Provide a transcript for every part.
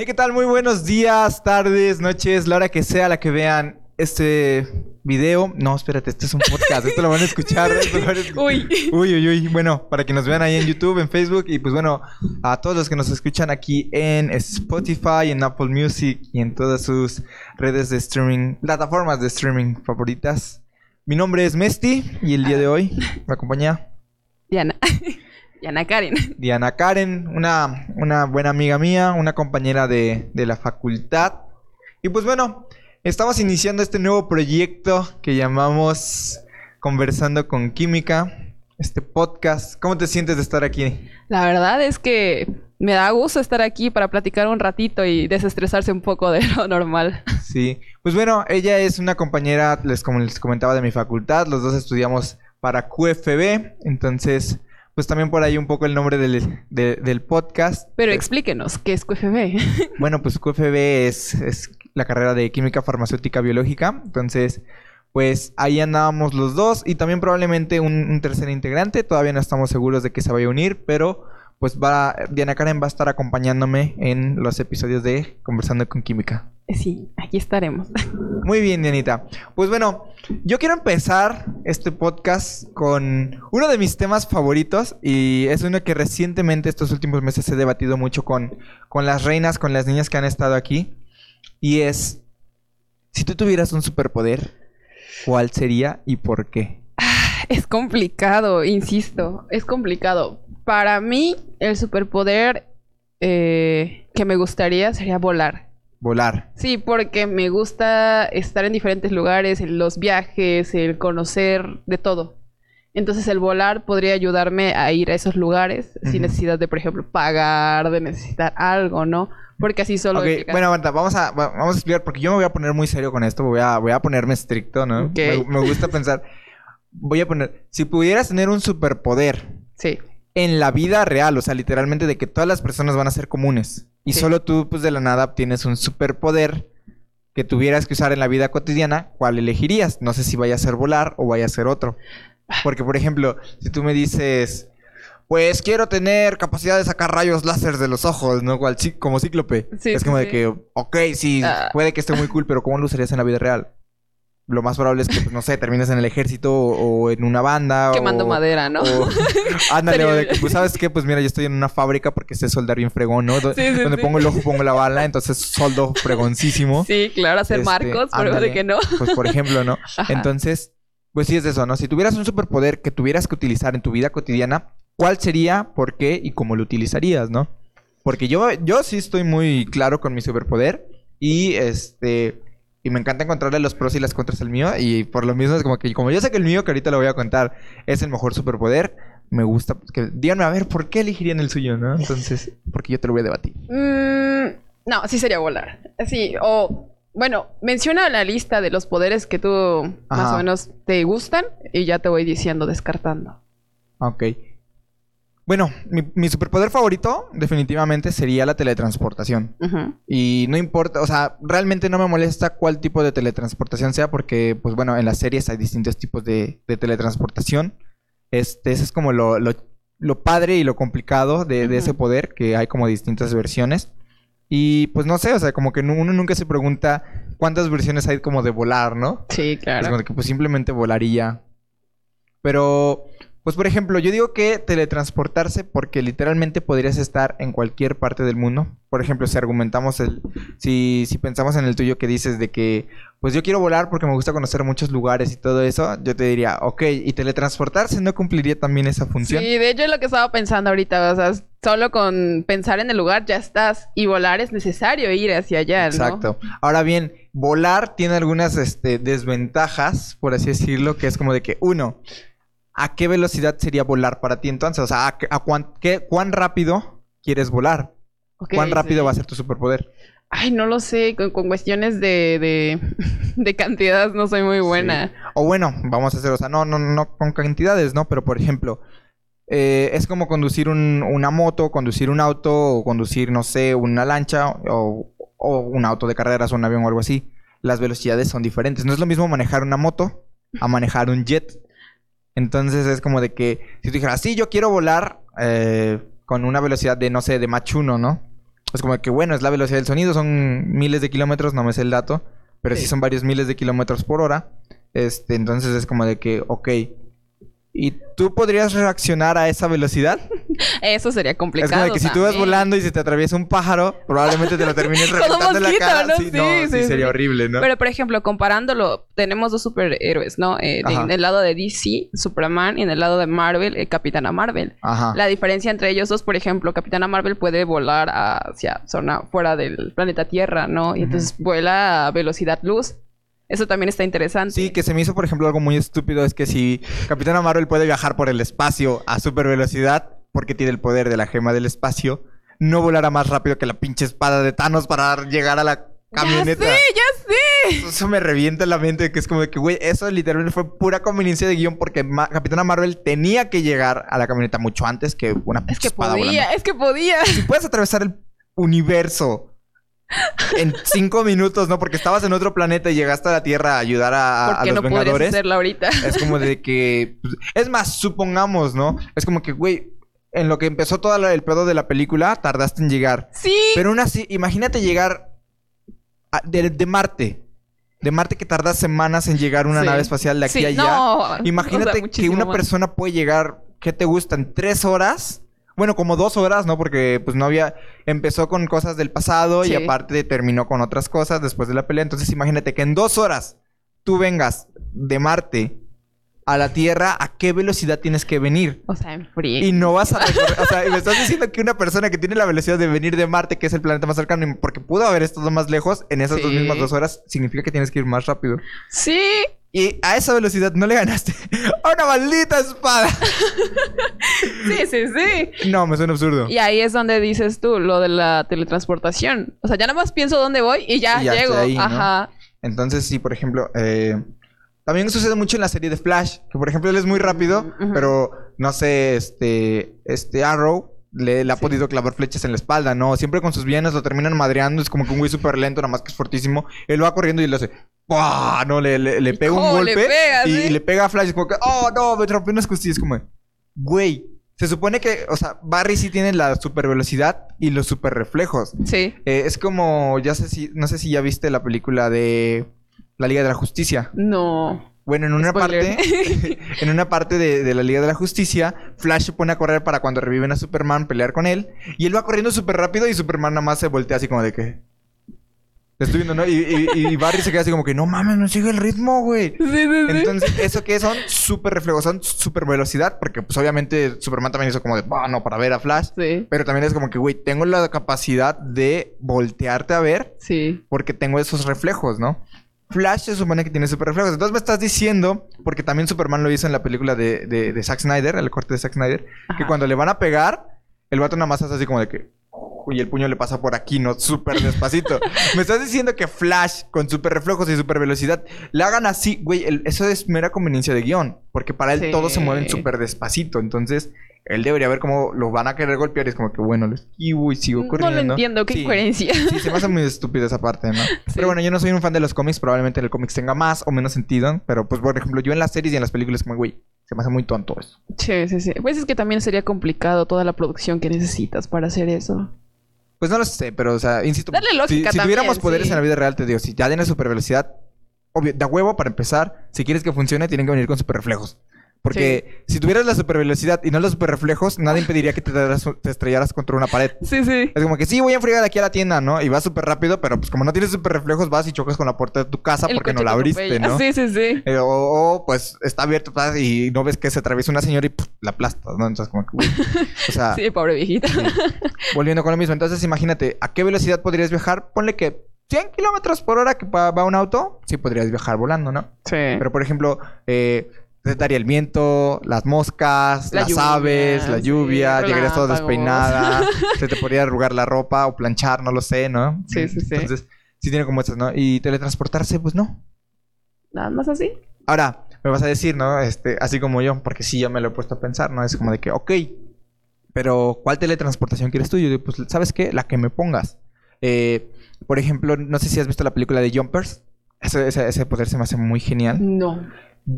Hey, ¿qué tal? Muy buenos días, tardes, noches, la hora que sea la que vean este video. No, espérate, este es un podcast, esto lo van a escuchar. esto lo van a escuchar. Uy. Uy, uy, uy. Bueno, para que nos vean ahí en YouTube, en Facebook y pues bueno, a todos los que nos escuchan aquí en Spotify, en Apple Music y en todas sus redes de streaming, plataformas de streaming favoritas. Mi nombre es Mesti y el día de hoy me acompaña Diana. Diana Karen. Diana Karen, una, una buena amiga mía, una compañera de, de la facultad. Y pues bueno, estamos iniciando este nuevo proyecto que llamamos Conversando con Química, este podcast. ¿Cómo te sientes de estar aquí? La verdad es que me da gusto estar aquí para platicar un ratito y desestresarse un poco de lo normal. Sí, pues bueno, ella es una compañera, les, como les comentaba, de mi facultad. Los dos estudiamos para QFB, entonces pues también por ahí un poco el nombre del, de- del podcast. Pero explíquenos, ¿qué es QFB? Bueno, pues QFB es, es la carrera de Química Farmacéutica Biológica. Entonces, pues ahí andábamos los dos y también probablemente un, un tercer integrante. Todavía no estamos seguros de que se vaya a unir, pero pues va, Diana Karen va a estar acompañándome en los episodios de Conversando con Química. Sí, aquí estaremos. Muy bien, Dianita. Pues bueno, yo quiero empezar este podcast con uno de mis temas favoritos y es uno que recientemente estos últimos meses he debatido mucho con, con las reinas, con las niñas que han estado aquí. Y es, si tú tuvieras un superpoder, ¿cuál sería y por qué? Es complicado, insisto, es complicado. Para mí, el superpoder eh, que me gustaría sería volar. Volar. Sí, porque me gusta estar en diferentes lugares, en los viajes, el conocer de todo. Entonces el volar podría ayudarme a ir a esos lugares sin necesidad de, por ejemplo, pagar, de necesitar algo, ¿no? Porque así solo... Ok, implica- bueno, aguanta, vamos a, va- vamos a explicar, porque yo me voy a poner muy serio con esto, voy a, voy a ponerme estricto, ¿no? Me gusta pensar, voy a poner, si pudieras tener un superpoder, Sí, en la vida real, o sea, literalmente de que todas las personas van a ser comunes. Y Sí. solo tú, pues de la nada, obtienes un superpoder que tuvieras que usar en la vida cotidiana, ¿cuál elegirías? No sé si vaya a ser volar o vaya a ser otro. Porque, por ejemplo, si tú me dices, pues quiero tener capacidad de sacar rayos láser de los ojos, ¿no? Como cíclope. Sí, es sí, como de que, ok, sí, Ah. puede que esté muy cool, pero ¿cómo lo usarías en la vida real? Lo más probable es que, pues, no sé, termines en el ejército o, o en una banda. quemando o- madera, ¿no? o- ándale, o de que, pues, ¿sabes qué? Pues mira, yo estoy en una fábrica porque sé soldar bien fregón, ¿no? Do- Sí, sí, Donde sí. pongo el ojo, pongo la bala, entonces soldo fregoncísimo. Sí, claro, hacer Este, marcos, pero de que no. Pues por ejemplo, ¿no? Ajá. Entonces, pues sí es eso, ¿no? Si tuvieras un superpoder que tuvieras que utilizar en tu vida cotidiana, ¿cuál sería, por qué y cómo lo utilizarías, ¿no? Porque yo, yo sí estoy muy claro con mi superpoder y este... Y me encanta encontrarle los pros y las contras al mío. Y por lo mismo es como que, como yo sé que el mío, que ahorita lo voy a contar, es el mejor superpoder, me gusta. que díganme, a ver, ¿por qué elegirían el suyo, no? Entonces, porque yo te lo voy a debatir. Mm, no, sí sería volar. Sí, o... Bueno, menciona la lista de los poderes que tú más o menos te gustan y ya te voy diciendo, descartando. Ok. Bueno, mi, mi superpoder favorito definitivamente sería la teletransportación. Y no importa, o sea, realmente no me molesta cuál tipo de teletransportación sea porque, pues bueno, en las series hay distintos tipos de, de teletransportación. Este, ese es como lo, lo, lo padre y lo complicado de, de ese poder, que hay como distintas versiones. Y pues no sé, o sea, como que uno nunca se pregunta cuántas versiones hay como de volar, ¿no? Sí, Es claro. como de que pues simplemente volaría. Pero, pues por ejemplo, yo digo que teletransportarse porque literalmente podrías estar en cualquier parte del mundo. Por ejemplo, si argumentamos el, si, si pensamos en el tuyo que dices de que, pues yo quiero volar porque me gusta conocer muchos lugares y todo eso, yo te diría, ok, y teletransportarse no cumpliría también esa función. Sí, de hecho es lo que estaba pensando ahorita, o sea, solo con pensar en el lugar ya estás y volar es necesario ir hacia allá, ¿no? Exacto. Ahora bien, volar tiene algunas este, desventajas, por así decirlo, que es como de que, uno, ¿a qué velocidad sería volar para ti entonces? O sea, ¿a, cuán, qué- cuán rápido quieres volar? ¿Cuán rápido sí. va a ser tu superpoder? Ay, no lo sé, con, con cuestiones de, de, de cantidad no soy muy buena. Sí. O bueno, vamos a hacer, o sea, no, no, no con cantidades, ¿no? Pero por ejemplo, eh, es como conducir un- una moto, conducir un auto, o conducir, no sé, una lancha, o, o un auto de carreras, o un avión o algo así. Las velocidades son diferentes. No es lo mismo manejar una moto a manejar un jet. Entonces es como de que si tú dijeras, sí, yo quiero volar eh, con una velocidad de, no sé, de Mach 1, ¿no? Es como que, bueno, es la velocidad del sonido, son miles de kilómetros, no me sé el dato, pero sí, Sí. son varios miles de kilómetros por hora. Este, entonces es como de que, ok. ¿Y tú podrías reaccionar a esa velocidad? Eso sería complicado. es como de que si tú vas volando y se te atraviesa un pájaro, probablemente te lo termines reventando en la cara. ¿no? Sí, Sí, no, sí, sí, sería horrible, ¿no? Pero, por ejemplo, comparándolo, tenemos dos superhéroes, ¿no? Eh, de- en el lado de DC, Superman, y en el lado de Marvel, eh, Capitana Marvel. Ajá. La diferencia entre ellos dos, por ejemplo, Capitana Marvel puede volar hacia zona fuera del planeta Tierra, ¿no? Y entonces vuela a velocidad luz. Eso también está interesante. Sí, que se me hizo, por ejemplo, algo muy estúpido es que si Capitana Marvel puede viajar por el espacio a super velocidad, porque tiene el poder de la gema del espacio, no volará más rápido que la pinche espada de Thanos para llegar a la camioneta. Ya sé, ya sé. Eso me revienta la mente, que es como de que, güey, eso literalmente fue pura conveniencia de guion porque Ma- Capitana Marvel tenía que llegar a la camioneta mucho antes que una Es pinche que espada podía, volando. es que podía. Si puedes atravesar el universo en cinco minutos, ¿no? Porque estabas en otro planeta y llegaste a la Tierra a ayudar a, a- a Porque los no Vengadores. hacerla ahorita. Es como de que. pues, es más, supongamos, ¿no? Es como que, güey, en lo que empezó todo el pedo de la película, tardaste en llegar. Sí. Pero aún así, imagínate llegar a- de, de Marte. De Marte que tardas semanas en llegar una Sí. nave espacial de aquí Sí, a allá. no, o Imagínate sea, que una más. persona puede llegar, ¿qué te gustan? ¿Tres horas? Bueno, como dos horas, ¿no? Porque pues no había... Empezó con cosas del pasado y aparte terminó con otras cosas después de la pelea. Entonces imagínate que en dos horas tú vengas de Marte a la Tierra, ¿a qué velocidad tienes que venir? O sea, en frío. Y no vas a recorrer... o sea, y me estás diciendo que una persona que tiene la velocidad de venir de Marte, que es el planeta más cercano, porque pudo haber estado más lejos, en esas dos mismas dos horas, significa que tienes que ir más rápido. Sí. Y a esa velocidad no le ganaste a una maldita espada. Sí, sí, sí. No, me suena absurdo. Y ahí es donde dices tú lo de la teletransportación. O sea, ya nada más pienso dónde voy y ya, Y ya llego. ahí, ¿no? Ajá. Entonces, sí, por ejemplo, eh, también sucede mucho en la serie de Flash, que por ejemplo él es muy rápido, pero no sé, este, este Arrow le, le ha Sí. podido clavar flechas en la espalda, ¿no? Siempre con sus bienes lo terminan madreando, es como que un güey súper lento, nada más que es fortísimo. Él va corriendo y le hace, ¡Pah! No, le, le, le ¿Y pega un le golpe pega, y, sí? y le pega a Flash, es como que, ¡Oh, no! Me rompió unas costillas, como, güey. Se supone que, o sea, Barry sí tiene la super velocidad y los super reflejos. Sí. Eh, es como, ya sé si, no sé si ya viste la película de La Liga de la Justicia. No. Bueno, en una Spoiler. parte, en una parte de, de la Liga de la Justicia, Flash se pone a correr para cuando reviven a Superman pelear con él. Y él va corriendo súper rápido y Superman nada más se voltea así como de que... Te estoy viendo, ¿no? Y, y- y Barry se queda así como que, no mames, no sigue el ritmo, güey. Sí, sí, sí. Entonces, ¿eso qué son? Súper reflejos, son súper velocidad. Porque, pues, obviamente, Superman también hizo como de, ah, no, para ver a Flash. Sí. Pero también es como que, güey, tengo la capacidad de voltearte a ver Sí. porque tengo esos reflejos, ¿no? Flash se supone que tiene super reflejos. Entonces me estás diciendo, porque también Superman lo hizo en la película de, de, de Zack Snyder, el corte de Zack Snyder, que cuando le van a pegar, el vato nada más hace así como de que... Y el puño le pasa por aquí, ¿no? Súper despacito. me estás diciendo que Flash, con super reflejos y super velocidad, le hagan así, güey, el- eso es mera conveniencia de guion. Porque para él Sí. todos se mueven súper despacito. Entonces, él debería ver cómo lo van a querer golpear. Y es como que, bueno, lo esquivo y sigo No corriendo. lo entiendo, qué Sí. incoherencia. Sí, se me hace muy estúpida esa parte, ¿no? Pero bueno, yo no soy un fan de los cómics. Probablemente el cómics tenga más o menos sentido. Pero, pues, por ejemplo, yo en las series y en las películas, como, güey, se me hace muy tonto eso. Sí, sí, sí. Pues es que también sería complicado toda la producción que necesitas para hacer eso. Pues no lo sé, pero, o sea, insisto. Darle si- lógica si, tuviéramos también, poderes sí. en la vida real, te digo, si ya tienes super velocidad, obvio, de a huevo para empezar, si quieres que funcione, tienen que venir con super reflejos. Porque si tuvieras la super velocidad y no los super reflejos, nada impediría que te, estrellaras contra una pared. Sí, sí. Es como que sí, voy a enfriar aquí a la tienda, ¿no? Y vas súper rápido, pero pues como no tienes super reflejos, vas y chocas con la puerta de tu casa El porque no la te abriste. ¿no? Sí, sí, sí. Eh, o, o, pues está abierto y no ves que se atraviesa una señora y la aplastas, ¿no? Entonces como que, güey. O sea, Sí, pobre viejita. volviendo con lo mismo. Entonces imagínate, ¿a qué velocidad podrías viajar? Ponle que 100 kilómetros por hora que va, un auto, sí podrías viajar volando, ¿no? Sí. Pero por ejemplo, eh, daría el viento, las moscas, La las lluvia, aves, la sí, lluvia, llegarías toda despeinada, se te podría arrugar la ropa o planchar, no lo sé, ¿no? Sí, sí, sí. Entonces, sí tiene como estas, ¿no? Y teletransportarse, pues no. Nada más así. Ahora, me vas a decir, ¿no? Este, así como yo, porque sí, yo me lo he puesto a pensar, ¿no? Es como de que, ok, pero ¿cuál teletransportación quieres tú? Yo digo, pues, ¿sabes qué? La que me pongas. Eh, por ejemplo, no sé si has visto la película de Jumpers Ese, ese- ese poder se me hace muy genial. No.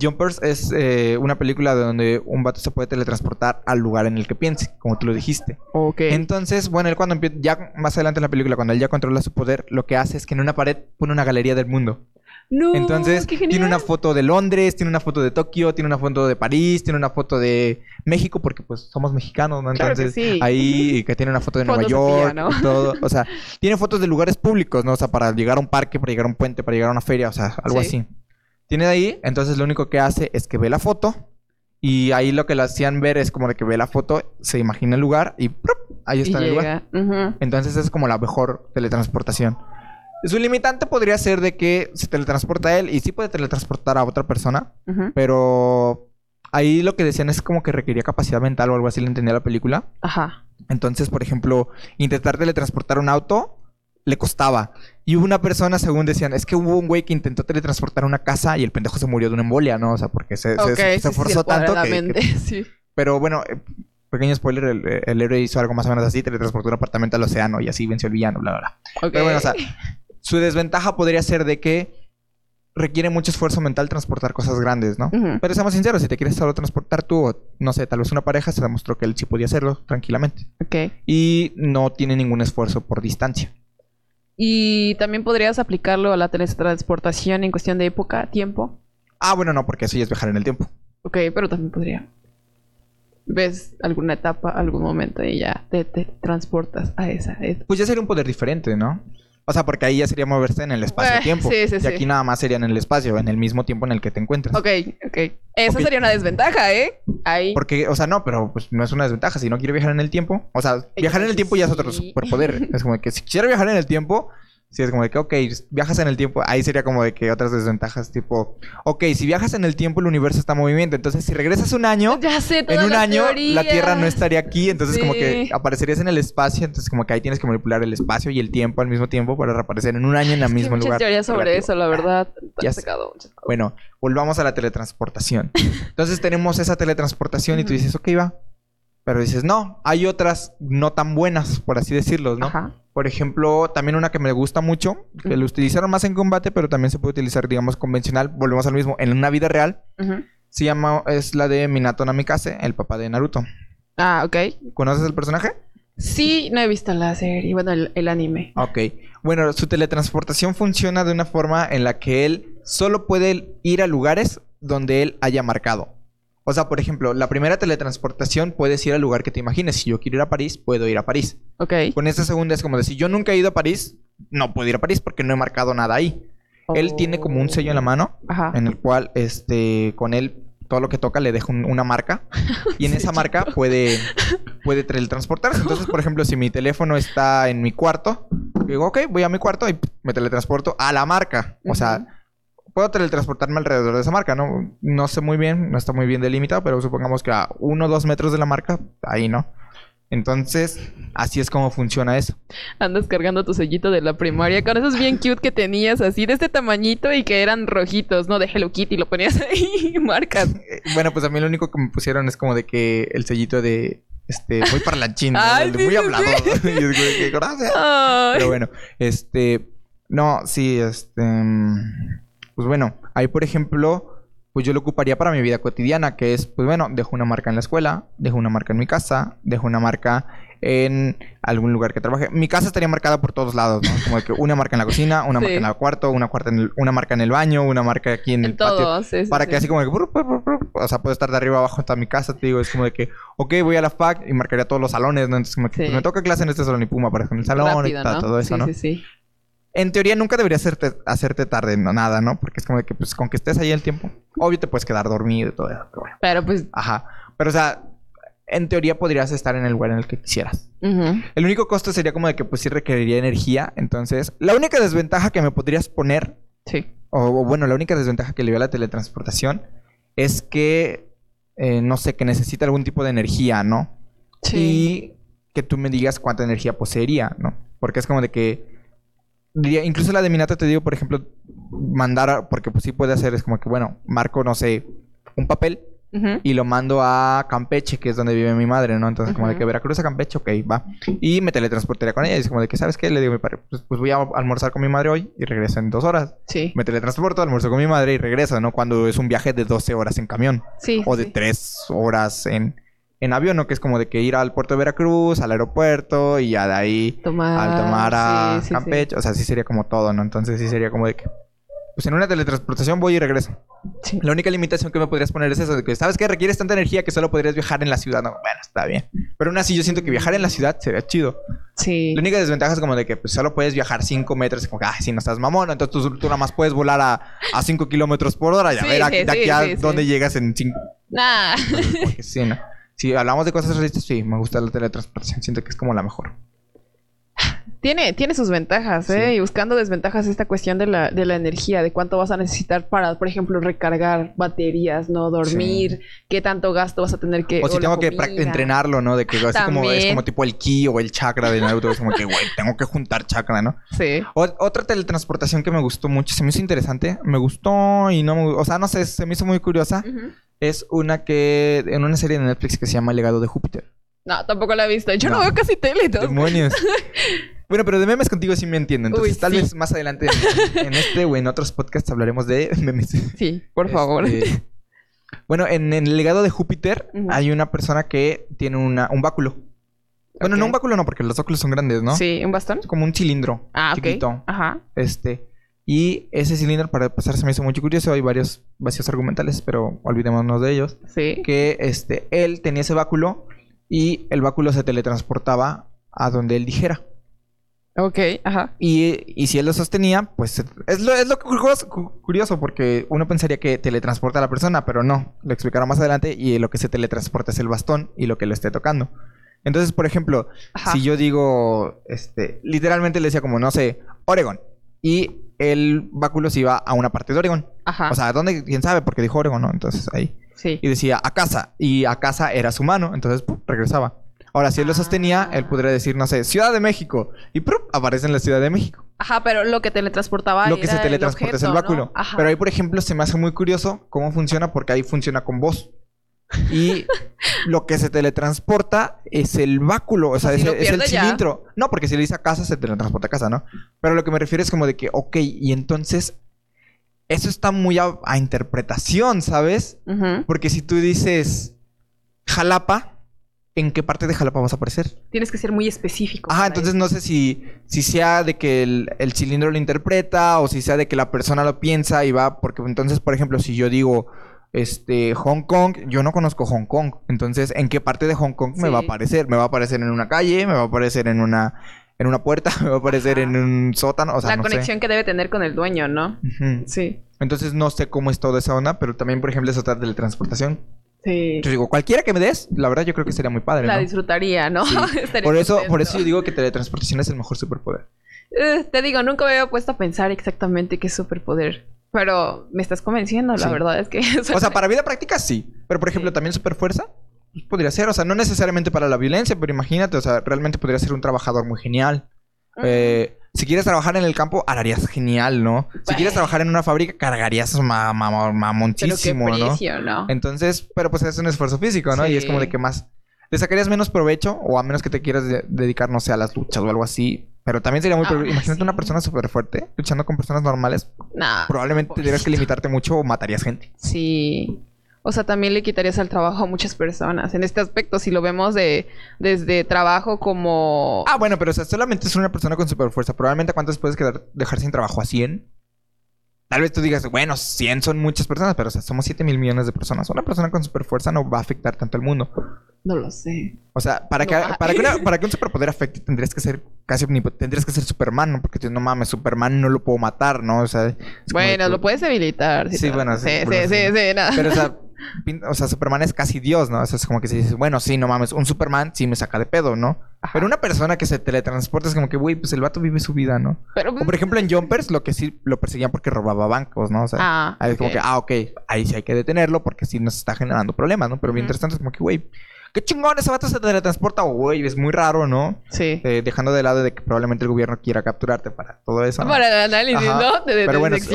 Jumpers es eh, una película donde un vato se puede teletransportar al lugar en el que piense, como tú lo dijiste. Ok. Entonces, bueno, él cuando empie- ya más adelante en la película, cuando él ya controla su poder, lo que hace es que en una pared pone una galería del mundo. No, Entonces, qué tiene una foto de Londres, tiene una foto de Tokio, tiene una foto de París, tiene una foto de México, porque pues somos mexicanos, ¿no? Claro que Entonces, sí. ahí que tiene una foto de Nueva York, todo. O sea, tiene fotos de lugares públicos, ¿no? O sea, para llegar a un parque, para llegar a un puente, para llegar a una feria, o sea, algo Sí. así. Tiene de ahí, entonces lo único que hace es que ve la foto. Y ahí lo que le hacían ver es como de que ve la foto, se imagina el lugar y ¡prup! ahí está el lugar. llega. Ujú. Entonces es como la mejor teletransportación. Su limitante podría ser de que se teletransporta a él y sí puede teletransportar a otra persona, pero ahí lo que decían es como que requería capacidad mental o algo así, le entendía la película. Ajá. Entonces, por ejemplo, intentar teletransportar un auto le costaba. Y hubo una persona, según decían, es que hubo un güey que intentó teletransportar una casa y el pendejo se murió de una embolia, ¿no? O sea, porque se, se- Ok, se, sí, tanto que sí. pero bueno, eh, pequeño spoiler, el, el héroe hizo algo más o menos así, teletransportó un apartamento al océano y así venció al villano, bla, bla, bla. Ok. Pero bueno, o sea, su desventaja podría ser de que requiere mucho esfuerzo mental transportar cosas grandes, ¿no? Pero seamos sinceros, si te quieres solo transportar tú o, no sé, tal vez una pareja, se demostró que él sí podía hacerlo tranquilamente. Ok. Y no tiene ningún esfuerzo por distancia. Y también podrías aplicarlo a la teletransportación en cuestión de época, tiempo. Ah, bueno, no, porque eso ya es viajar en el tiempo. Ok, pero también podría. Ves alguna etapa, algún momento y ya te, te transportas a esa. Pues ya sería un poder diferente, ¿no? O sea, porque ahí ya sería moverse en el Eh, espacio-tiempo. sí, sí, y sí. aquí nada más serían en el espacio, en el mismo tiempo en el que te encuentras. Ok, ok. Esa sería una desventaja, ¿eh? Ahí. Porque, o sea, no, pero pues no es una desventaja. Si no quiere viajar en el tiempo, o sea, viajar en el tiempo ya es otro superpoder. Es como que si quisiera viajar en el tiempo, si es como de que, ok, viajas en el tiempo, ahí sería como de que otras desventajas, tipo, ok, si viajas en el tiempo, el universo está en movimiento. Entonces, si regresas un año, ya sé en un año la. Tierra no estaría aquí. Entonces, como que Sí. aparecerías en el espacio. Entonces, como que ahí tienes que manipular el espacio y el tiempo al mismo tiempo para reaparecer en un año en el mismo muchas lugar. teorías sobre relativo. eso, la verdad. Ya sacado muchas cosas. Bueno, volvamos a la teletransportación. Entonces tenemos esa teletransportación y tú dices, ok, va. Pero dices, no, hay otras no tan buenas, por así decirlo, ¿no? Ajá. Por ejemplo, también una que me gusta mucho, que lo utilizaron más en combate, pero también se puede utilizar, digamos, convencional. Volvemos al mismo, en una vida real. Ujú. Se llama, es la de Minato Namikaze, el papá de Naruto. Ah, ok. ¿Conoces el personaje? Sí, no he visto la serie, bueno, el, el anime. Ok. Bueno, su teletransportación funciona de una forma en la que él solo puede ir a lugares donde él haya marcado. O sea, por ejemplo, la primera teletransportación puedes ir al lugar que te imagines. Si yo quiero ir a París, puedo ir a París. Ok. Con esta segunda es como de si yo nunca he ido a París, no puedo ir a París porque no he marcado nada ahí. Él tiene como un sello en la mano Ajá. en el cual, este, con él todo lo que toca le deja un- una marca y en esa marca puede puede teletransportarse. Entonces, por ejemplo, si mi teléfono está en mi cuarto, digo, ok, voy a mi cuarto y me teletransporto a la marca. O sea, puedo teletransportarme alrededor de esa marca, ¿no? No sé muy bien, no está muy bien delimitado, pero supongamos que a uno o dos metros de la marca, ahí, ¿no? Entonces, así es como funciona eso. Andas cargando tu sellito de la primaria con esos bien cute que tenías así de este tamañito y que eran rojitos, ¿no? De Hello Kitty, lo ponías ahí y marcas. Eh, Bueno, pues a mí lo único que me pusieron es como de que el sellito de, este, muy parlanchín, ¿no? Ay, de sí, muy sí, hablador. y es que, gracias. Ay. Pero bueno, este. No, sí, este. Pues bueno, ahí por ejemplo, pues yo lo ocuparía para mi vida cotidiana, que es, pues bueno, dejo una marca en la escuela, dejo una marca en mi casa, dejo una marca en algún lugar que trabaje. Mi casa estaría marcada por todos lados, ¿no? Como de que una marca en la cocina, una Sí. marca en el cuarto, una, cuarta en el- una marca en el baño, una marca aquí en, el patio. todo, sí, sí, Para que así como que... O sea, puedo estar de arriba abajo hasta mi casa, te digo. Es como de que... Ok, voy a la FAC y marcaría todos los salones, ¿no? Entonces como que... Pues, me toca clase en este salón y pum, aparezco en el salón Rápido, y ta- ¿no? todo eso, sí, ¿no? Sí, sí, En teoría nunca debería hacerte, hacerte tarde no, nada, ¿no? Porque es como de que pues con que estés ahí el tiempo, obvio te puedes quedar dormido y todo eso, pero bueno. Pero pues... Ajá. Pero o sea, en teoría podrías estar en el lugar en el que quisieras. El único costo sería como de que pues sí requeriría energía, entonces la única desventaja que me podrías poner, Sí. o, o, bueno, la única desventaja que le veo a la teletransportación es que, eh, no sé, que necesita algún tipo de energía, ¿no? Sí. y que tú me digas cuánta energía poseería, ¿no? Porque es como de que diría, incluso la de Minato te digo, por ejemplo, mandar, a- porque pues sí puede hacer, es como que, bueno, marco, no sé, un papel y lo mando a Campeche, que es donde vive mi madre, ¿no? Entonces, como de que Veracruz a Campeche, ok, va. Y me teletransportaría con ella. Y es como de que, ¿sabes qué? Le digo a mi padre, pues, pues voy a almorzar con mi madre hoy y regreso en dos horas. Sí. Me teletransporto, almuerzo con mi madre y regreso, ¿no? Cuando es un viaje de 12 horas en camión Sí. o de sí. 3 horas en, en avión, ¿no? Que es como de que ir al puerto de Veracruz, al aeropuerto y ya de ahí Tomar. al tomar a sí, sí, sí. Campeche. O sea, sí sería como todo, ¿no? Entonces sí sería como de que... Pues en una teletransportación voy y regreso. Sí. La única limitación que me podrías poner es eso, de que sabes que requieres tanta energía que solo podrías viajar en la ciudad. No, bueno, está bien. Pero aún así yo siento que viajar en la ciudad sería chido. Sí. La única desventaja es como de que pues, solo puedes viajar 5 metros. Como que, ay, si no estás mamón, entonces tú, tú nada más puedes volar a, a 5 kilómetros por hora y a ver a- de aquí a dónde llegas en 5... Nah. Porque sí, ¿no? Si hablamos de cosas realistas, sí, me gusta la teletransportación. Siento que es como la mejor. Tiene, tiene sus ventajas, ¿eh? Sí. Y buscando desventajas esta cuestión de la, de la energía, de cuánto vas a necesitar para, por ejemplo, recargar baterías, ¿no? Dormir, qué tanto gasto vas a tener que... O si tengo que entrenarlo, ¿no? De que así como es como tipo el ki o el chakra de Naruto. Es como que, güey, tengo que juntar chakra, ¿no? Sí. O- otra teletransportación que me gustó mucho, se me hizo interesante, me gustó y no me, o sea, no sé, se me hizo muy curiosa, es una que en una serie de Netflix que se llama El legado de Júpiter. No, tampoco la he visto. Yo no, No. veo casi tele. entonces- Demonios. bueno, pero de memes contigo sí me entiendo, entonces Uy, tal sí. vez más adelante en, en este o en otros podcasts hablaremos de memes. Sí, por favor. Este, bueno, en, en el legado de Júpiter hay una persona que tiene una, un báculo. Bueno, no un báculo no, porque los báculos son grandes, ¿no? Sí, un bastón. Es como un cilindro Ah, chiquito. Ajá. Este. Y ese cilindro, para empezar, se me hizo muy curioso. Hay varios vacíos argumentales, pero olvidémonos de ellos. Sí. Que este, él tenía ese báculo y el báculo se teletransportaba a donde él dijera. Ok, ajá. Y, y si él lo sostenía, pues es lo, es lo curioso, cu- curioso, porque uno pensaría que teletransporta a la persona, pero no. Lo explicará más adelante y lo que se teletransporta es el bastón y lo que lo esté tocando. Entonces, por ejemplo, Ajá. si yo digo, este, literalmente le decía como, no sé, Oregon. Y el báculo se iba a una parte de Oregon. Ajá. O sea, ¿dónde? ¿Quién sabe? Porque dijo Oregon, ¿no? Entonces ahí. sí. Y decía, a casa. Y a casa era su mano. Entonces, ¡pum! regresaba. Ahora, si él lo sostenía, Ah. él podría decir, no sé, Ciudad de México. Y ¡prum! aparece en la Ciudad de México. Ajá, pero lo que teletransportaba lo que se teletransporta es el objeto, báculo. ¿no? Ajá. Pero ahí, por ejemplo, se me hace muy curioso cómo funciona, porque ahí funciona con voz. Y lo que se teletransporta es el báculo, o sea, si es, es el ya. cilindro. No, porque si le dice a casa, se teletransporta a casa, ¿no? Pero lo que me refiero es como de que, ok, y entonces, eso está muy a, a interpretación, ¿sabes? Porque si tú dices Jalapa, ¿en qué parte de Jalapa vas a aparecer? Tienes que ser muy específico. Ajá, entonces eso. no sé si, si sea de que el, el cilindro lo interpreta o si sea de que la persona lo piensa y va, porque entonces, por ejemplo, si yo digo, este, Hong Kong, yo no conozco Hong Kong, entonces, ¿en qué parte de Hong Kong me va a aparecer? ¿Me va a aparecer en una calle? ¿Me va a aparecer en una, en una puerta? ¿Me va a aparecer Ajá. en un sótano? O sea, La no conexión que debe tener con el dueño, ¿no? Sí. Entonces no sé cómo es toda esa onda, pero también, por ejemplo, esa otra teletransportación. Sí. Yo digo, cualquiera que me des, la verdad yo creo que sería muy padre, La ¿no? disfrutaría, ¿no? Sí. Por eso, contento. por eso yo digo que teletransportación es el mejor superpoder. Eh, te digo, nunca me había puesto a pensar exactamente qué superpoder. Pero me estás convenciendo, la Sí. verdad es que... O sea, para vida práctica sí. Pero por ejemplo, también superfuerza pues, podría ser. O sea, no necesariamente para la violencia, pero imagínate, o sea, realmente podría ser un trabajador muy genial. Eh, si quieres trabajar en el campo, harías genial, ¿no? Si Bueno. quieres trabajar en una fábrica, cargarías ma- ma- ma- Pero qué mamoncísimo, ¿no? Entonces, pero pues es un esfuerzo físico, ¿no? Y es como de que más... Le sacarías menos provecho o a menos que te quieras de- dedicar, no sé, a las luchas o algo así. Pero también sería muy... Ah, Imagínate sí. una persona súper fuerte luchando con personas normales. Nah, Probablemente tendrías que limitarte mucho o matarías gente. Sí. O sea, también le quitarías el trabajo a muchas personas. En este aspecto, si lo vemos de desde trabajo como... Ah, bueno, pero o sea, solamente es una persona con super fuerza. Probablemente cuántas puedes quedar, dejar sin trabajo a 100. Tal vez tú digas, bueno, 100 son muchas personas, pero o sea, somos 7 mil millones de personas. Una persona con super fuerza no va a afectar tanto al mundo. No lo sé. O sea, para, que, para, que, una- para que un superpoder afecte, tendrías que ser casi omnipotente. Tendrías que ser Superman, ¿no? Porque tú, no mames, Superman no lo puedo matar, ¿no? O sea, Bueno, lo puedes debilitar. si Sí, bueno, sí, sí, sí, sí. sí, sí, nada. Pero, o sea, o sea, Superman es casi Dios, ¿no? O sea, es como que si dices, bueno, sí, no mames, un Superman sí me saca de pedo, ¿no? Ajá. Pero una persona que se teletransporta es como que, güey, pues el vato vive su vida, ¿no? Pero, O por ejemplo en Jumpers lo que sí lo perseguían porque robaba bancos, ¿no? O sea, Ah, ahí es como que, ah, ok, ahí sí hay que detenerlo porque sí nos está generando problemas, ¿no? Pero mientras tanto es como que, güey, qué chingón ese vato se teletransporta, güey, es muy raro, ¿no? Sí. Eh, dejando de lado de que probablemente el gobierno quiera capturarte para todo eso. ¿no? Para el análisis, Ajá. ¿no? De, de Pero bueno, esa,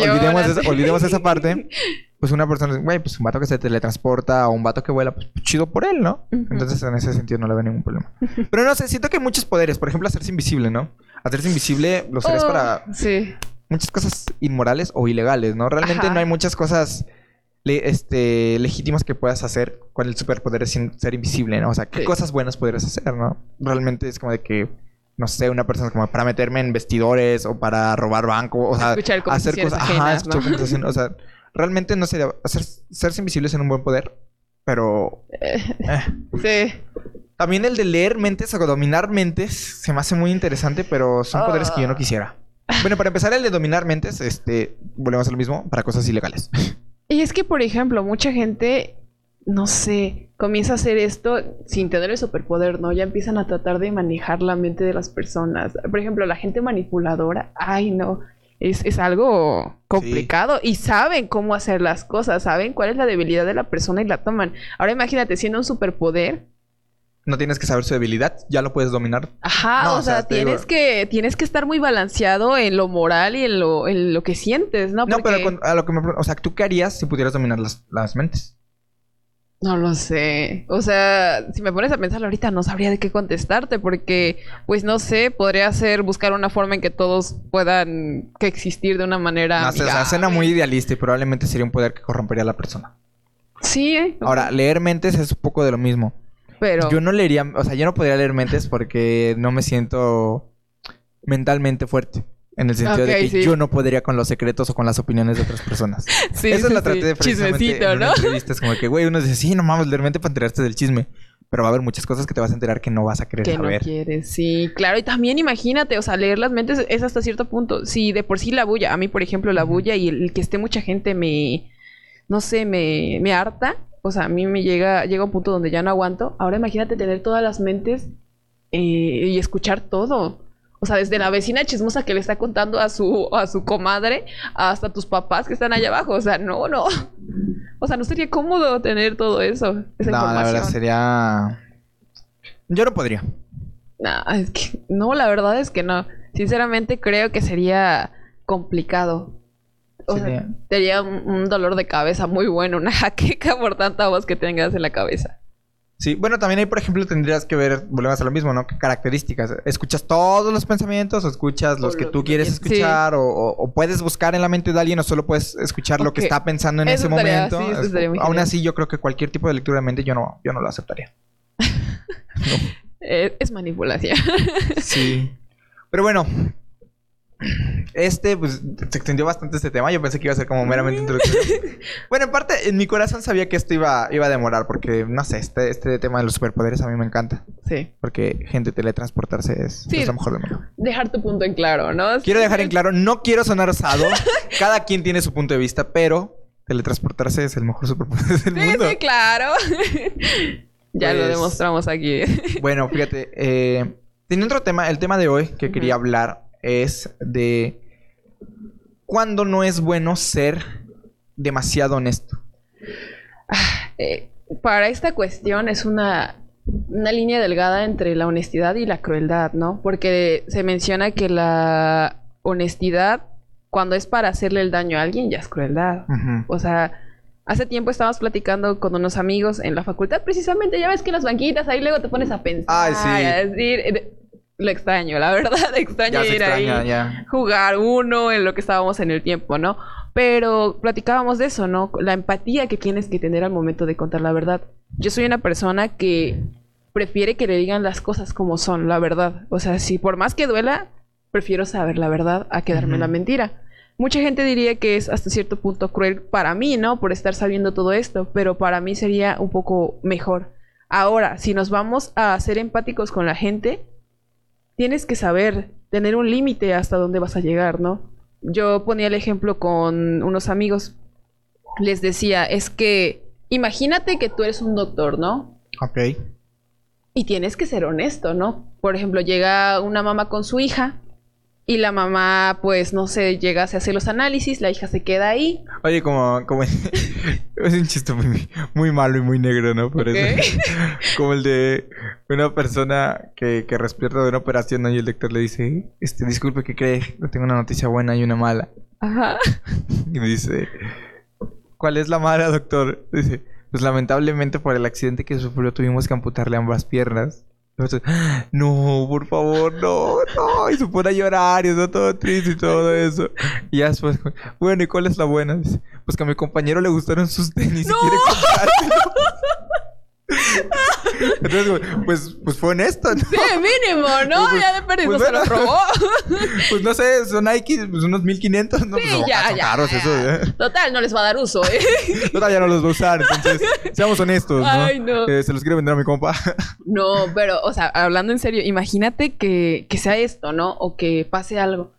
olvidemos esa parte. pues una persona, güey, pues un vato que se teletransporta o un vato que vuela, pues chido por él, ¿no? Entonces en ese sentido no le veo ningún problema. Pero no sé, siento que hay muchos poderes. Por ejemplo, hacerse invisible, ¿no? Hacerse invisible lo usarías Oh, para Sí. muchas cosas inmorales o ilegales, ¿no? Realmente Ajá. no hay muchas cosas le- este, legítimas que puedas hacer con el superpoder sin ser invisible, ¿no? O sea, ¿qué Sí. cosas buenas podrías hacer, no? Realmente es como de que, no sé, una persona como para meterme en vestidores o para robar banco, o sea, hacer cosas, ajá, ajenas, escuchar ¿no? o sea, realmente no sería, hacer, serse invisible es un buen poder, pero eh. Sí. también el de leer mentes o dominar mentes se me hace muy interesante, pero son poderes que yo no Ah. quisiera. Bueno, para empezar, el de dominar mentes, este, volvemos a lo mismo, para cosas ilegales. Y es que, por ejemplo, mucha gente, no sé, comienza a hacer esto sin tener el superpoder, ¿no? Ya empiezan a tratar de manejar la mente de las personas. Por ejemplo, la gente manipuladora, ay, no. Es, es algo complicado y saben cómo hacer las cosas, saben cuál es la debilidad de la persona y la toman. Ahora imagínate, siendo un superpoder, No tienes que saber su debilidad, ya lo puedes dominar. Ajá, No, o, o sea, tienes digo- que tienes que estar muy balanceado en lo moral y en lo, en lo que sientes, ¿no? No, pero con- a lo que me... O sea, ¿tú qué harías si pudieras dominar las, las mentes? No lo sé. O sea, si me pones a pensarlo ahorita, no sabría de qué contestarte, porque, pues no sé, podría ser buscar una forma en que todos puedan que existir de una manera. No o sea, suena muy idealista y probablemente sería un poder que corrompería a la persona. Sí, ¿eh? Ahora, leer mentes es un poco de lo mismo. pero. Yo no leería... O sea, yo no podría leer mentes porque no me siento mentalmente fuerte. En el sentido de que sí. yo no podría con los secretos o con las opiniones de otras personas. sí, Eso sí, la traté de precisamente Chismecito, en ¿no? entrevista. Es como que, güey, uno dice, sí, no mames, leer mente para enterarte del chisme. Pero va a haber muchas cosas que te vas a enterar que no vas a querer Que no saber. quieres, sí, claro. Y también imagínate, o sea, leer las mentes es hasta cierto punto. Si de por sí la bulla, a mí, por ejemplo, la bulla y el, el que esté mucha gente me, no sé, me, me harta. O sea, a mí me llega, llega un punto donde ya no aguanto. Ahora imagínate tener todas las mentes eh, y escuchar todo. O sea, desde la vecina chismosa que le está contando a su, a su comadre hasta tus papás que están allá abajo. O sea, no, no. O sea, no sería cómodo tener todo eso. Esa no, la verdad sería... Yo no podría. No, es que no, la verdad es que no. Sinceramente creo que sería complicado. O Sería- sea, sería un, un dolor de cabeza muy bueno, una jaqueca por tanta voz que tengas en la cabeza. Sí, bueno, también ahí, por ejemplo, tendrías que ver, volvemos a lo mismo, ¿no? ¿Qué características? ¿Escuchas todos los pensamientos o escuchas los O que tú quieres escuchar? O, o- o puedes buscar en la mente de alguien o solo puedes escuchar lo que está pensando en Eso ese estaría- momento? sí, eso Es- estaría muy aún genial. así, yo creo que cualquier tipo de lectura de mente yo no, yo no lo aceptaría. Eh, es manipulación. Sí. Pero bueno. Este, pues, se extendió bastante este tema. Yo pensé que iba a ser como meramente introductorio. bueno, en parte, en mi corazón sabía que esto iba, iba a demorar. Porque, no sé, este, este tema de los superpoderes a mí me encanta. sí. Porque, gente, teletransportarse es, Sí. es lo mejor del mundo. Dejar tu punto en claro, ¿no? Quiero dejar en claro, no quiero sonar osado. Cada quien tiene su punto de vista, pero teletransportarse es el mejor superpoder del Sí, mundo. sí, claro. ya lo Pues- demostramos aquí. Bueno, fíjate, eh, tenía otro tema, el tema de hoy que quería hablar es de cuándo no es bueno ser demasiado honesto. Eh, para esta cuestión es una, una línea delgada entre la honestidad y la crueldad, ¿no? Porque se menciona que la honestidad, cuando es para hacerle el daño a alguien, ya es crueldad. O sea, hace tiempo estábamos platicando con unos amigos en la facultad, precisamente, ya ves que en las banquitas ahí luego te pones a pensar, Ay, sí. a decir, lo extraño, la verdad, extraño Ya se ir extraña, ahí ya. jugar uno en lo que estábamos en el tiempo, ¿no? Pero platicábamos de eso, ¿no? La empatía que tienes que tener al momento de contar la verdad. Yo soy una persona que prefiere que le digan las cosas como son, la verdad. O sea, si por más que duela, prefiero saber la verdad a quedarme en la Ujú. mentira. Mucha gente diría que es hasta cierto punto cruel para mí, ¿no? Por estar sabiendo todo esto, pero para mí sería un poco mejor. Ahora, si nos vamos a ser empáticos con la gente, tienes que saber tener un límite hasta dónde vas a llegar, ¿no? Yo ponía el ejemplo con unos amigos. Les decía, es que imagínate que tú eres un doctor, ¿no? Ok. Y tienes que ser honesto, ¿no? Por ejemplo, llega una mamá con su hija y la mamá, pues, no sé, llega, se hace los análisis, la hija se queda ahí. Oye, como, como es un chiste muy, muy malo y muy negro, ¿no? Por eso. como el de una persona que, que despierta de una operación ¿no? y el doctor le dice, este, disculpe, ¿qué cree? Tengo una noticia buena y una mala. Ajá. Y me dice, ¿cuál es la mala, doctor? Dice, pues lamentablemente por el accidente que sufrió tuvimos que amputarle ambas piernas. No, por favor, no, no. Y se pone a llorar y está todo triste y todo eso. Y ya después, bueno, ¿y cuál es la buena? Dice, pues que a mi compañero le gustaron sus tenis y quiere. Entonces, pues, pues fue honesto, ¿no? Sí, mínimo, ¿no? Pues, ya de perdido pues, se lo bueno. robó. Pues no sé, son Nike, pues unos 1500, ¿no? Sí, pues, ya, ya, caros ya. eso, ¿eh? Total, no les va a dar uso, ¿eh? Total, ya no los voy a usar, entonces, seamos honestos, ¿no? Ay, no. Eh, se los quiero vender a mi compa. No, pero, o sea, hablando en serio, imagínate que, que sea esto, ¿no? O que pase algo.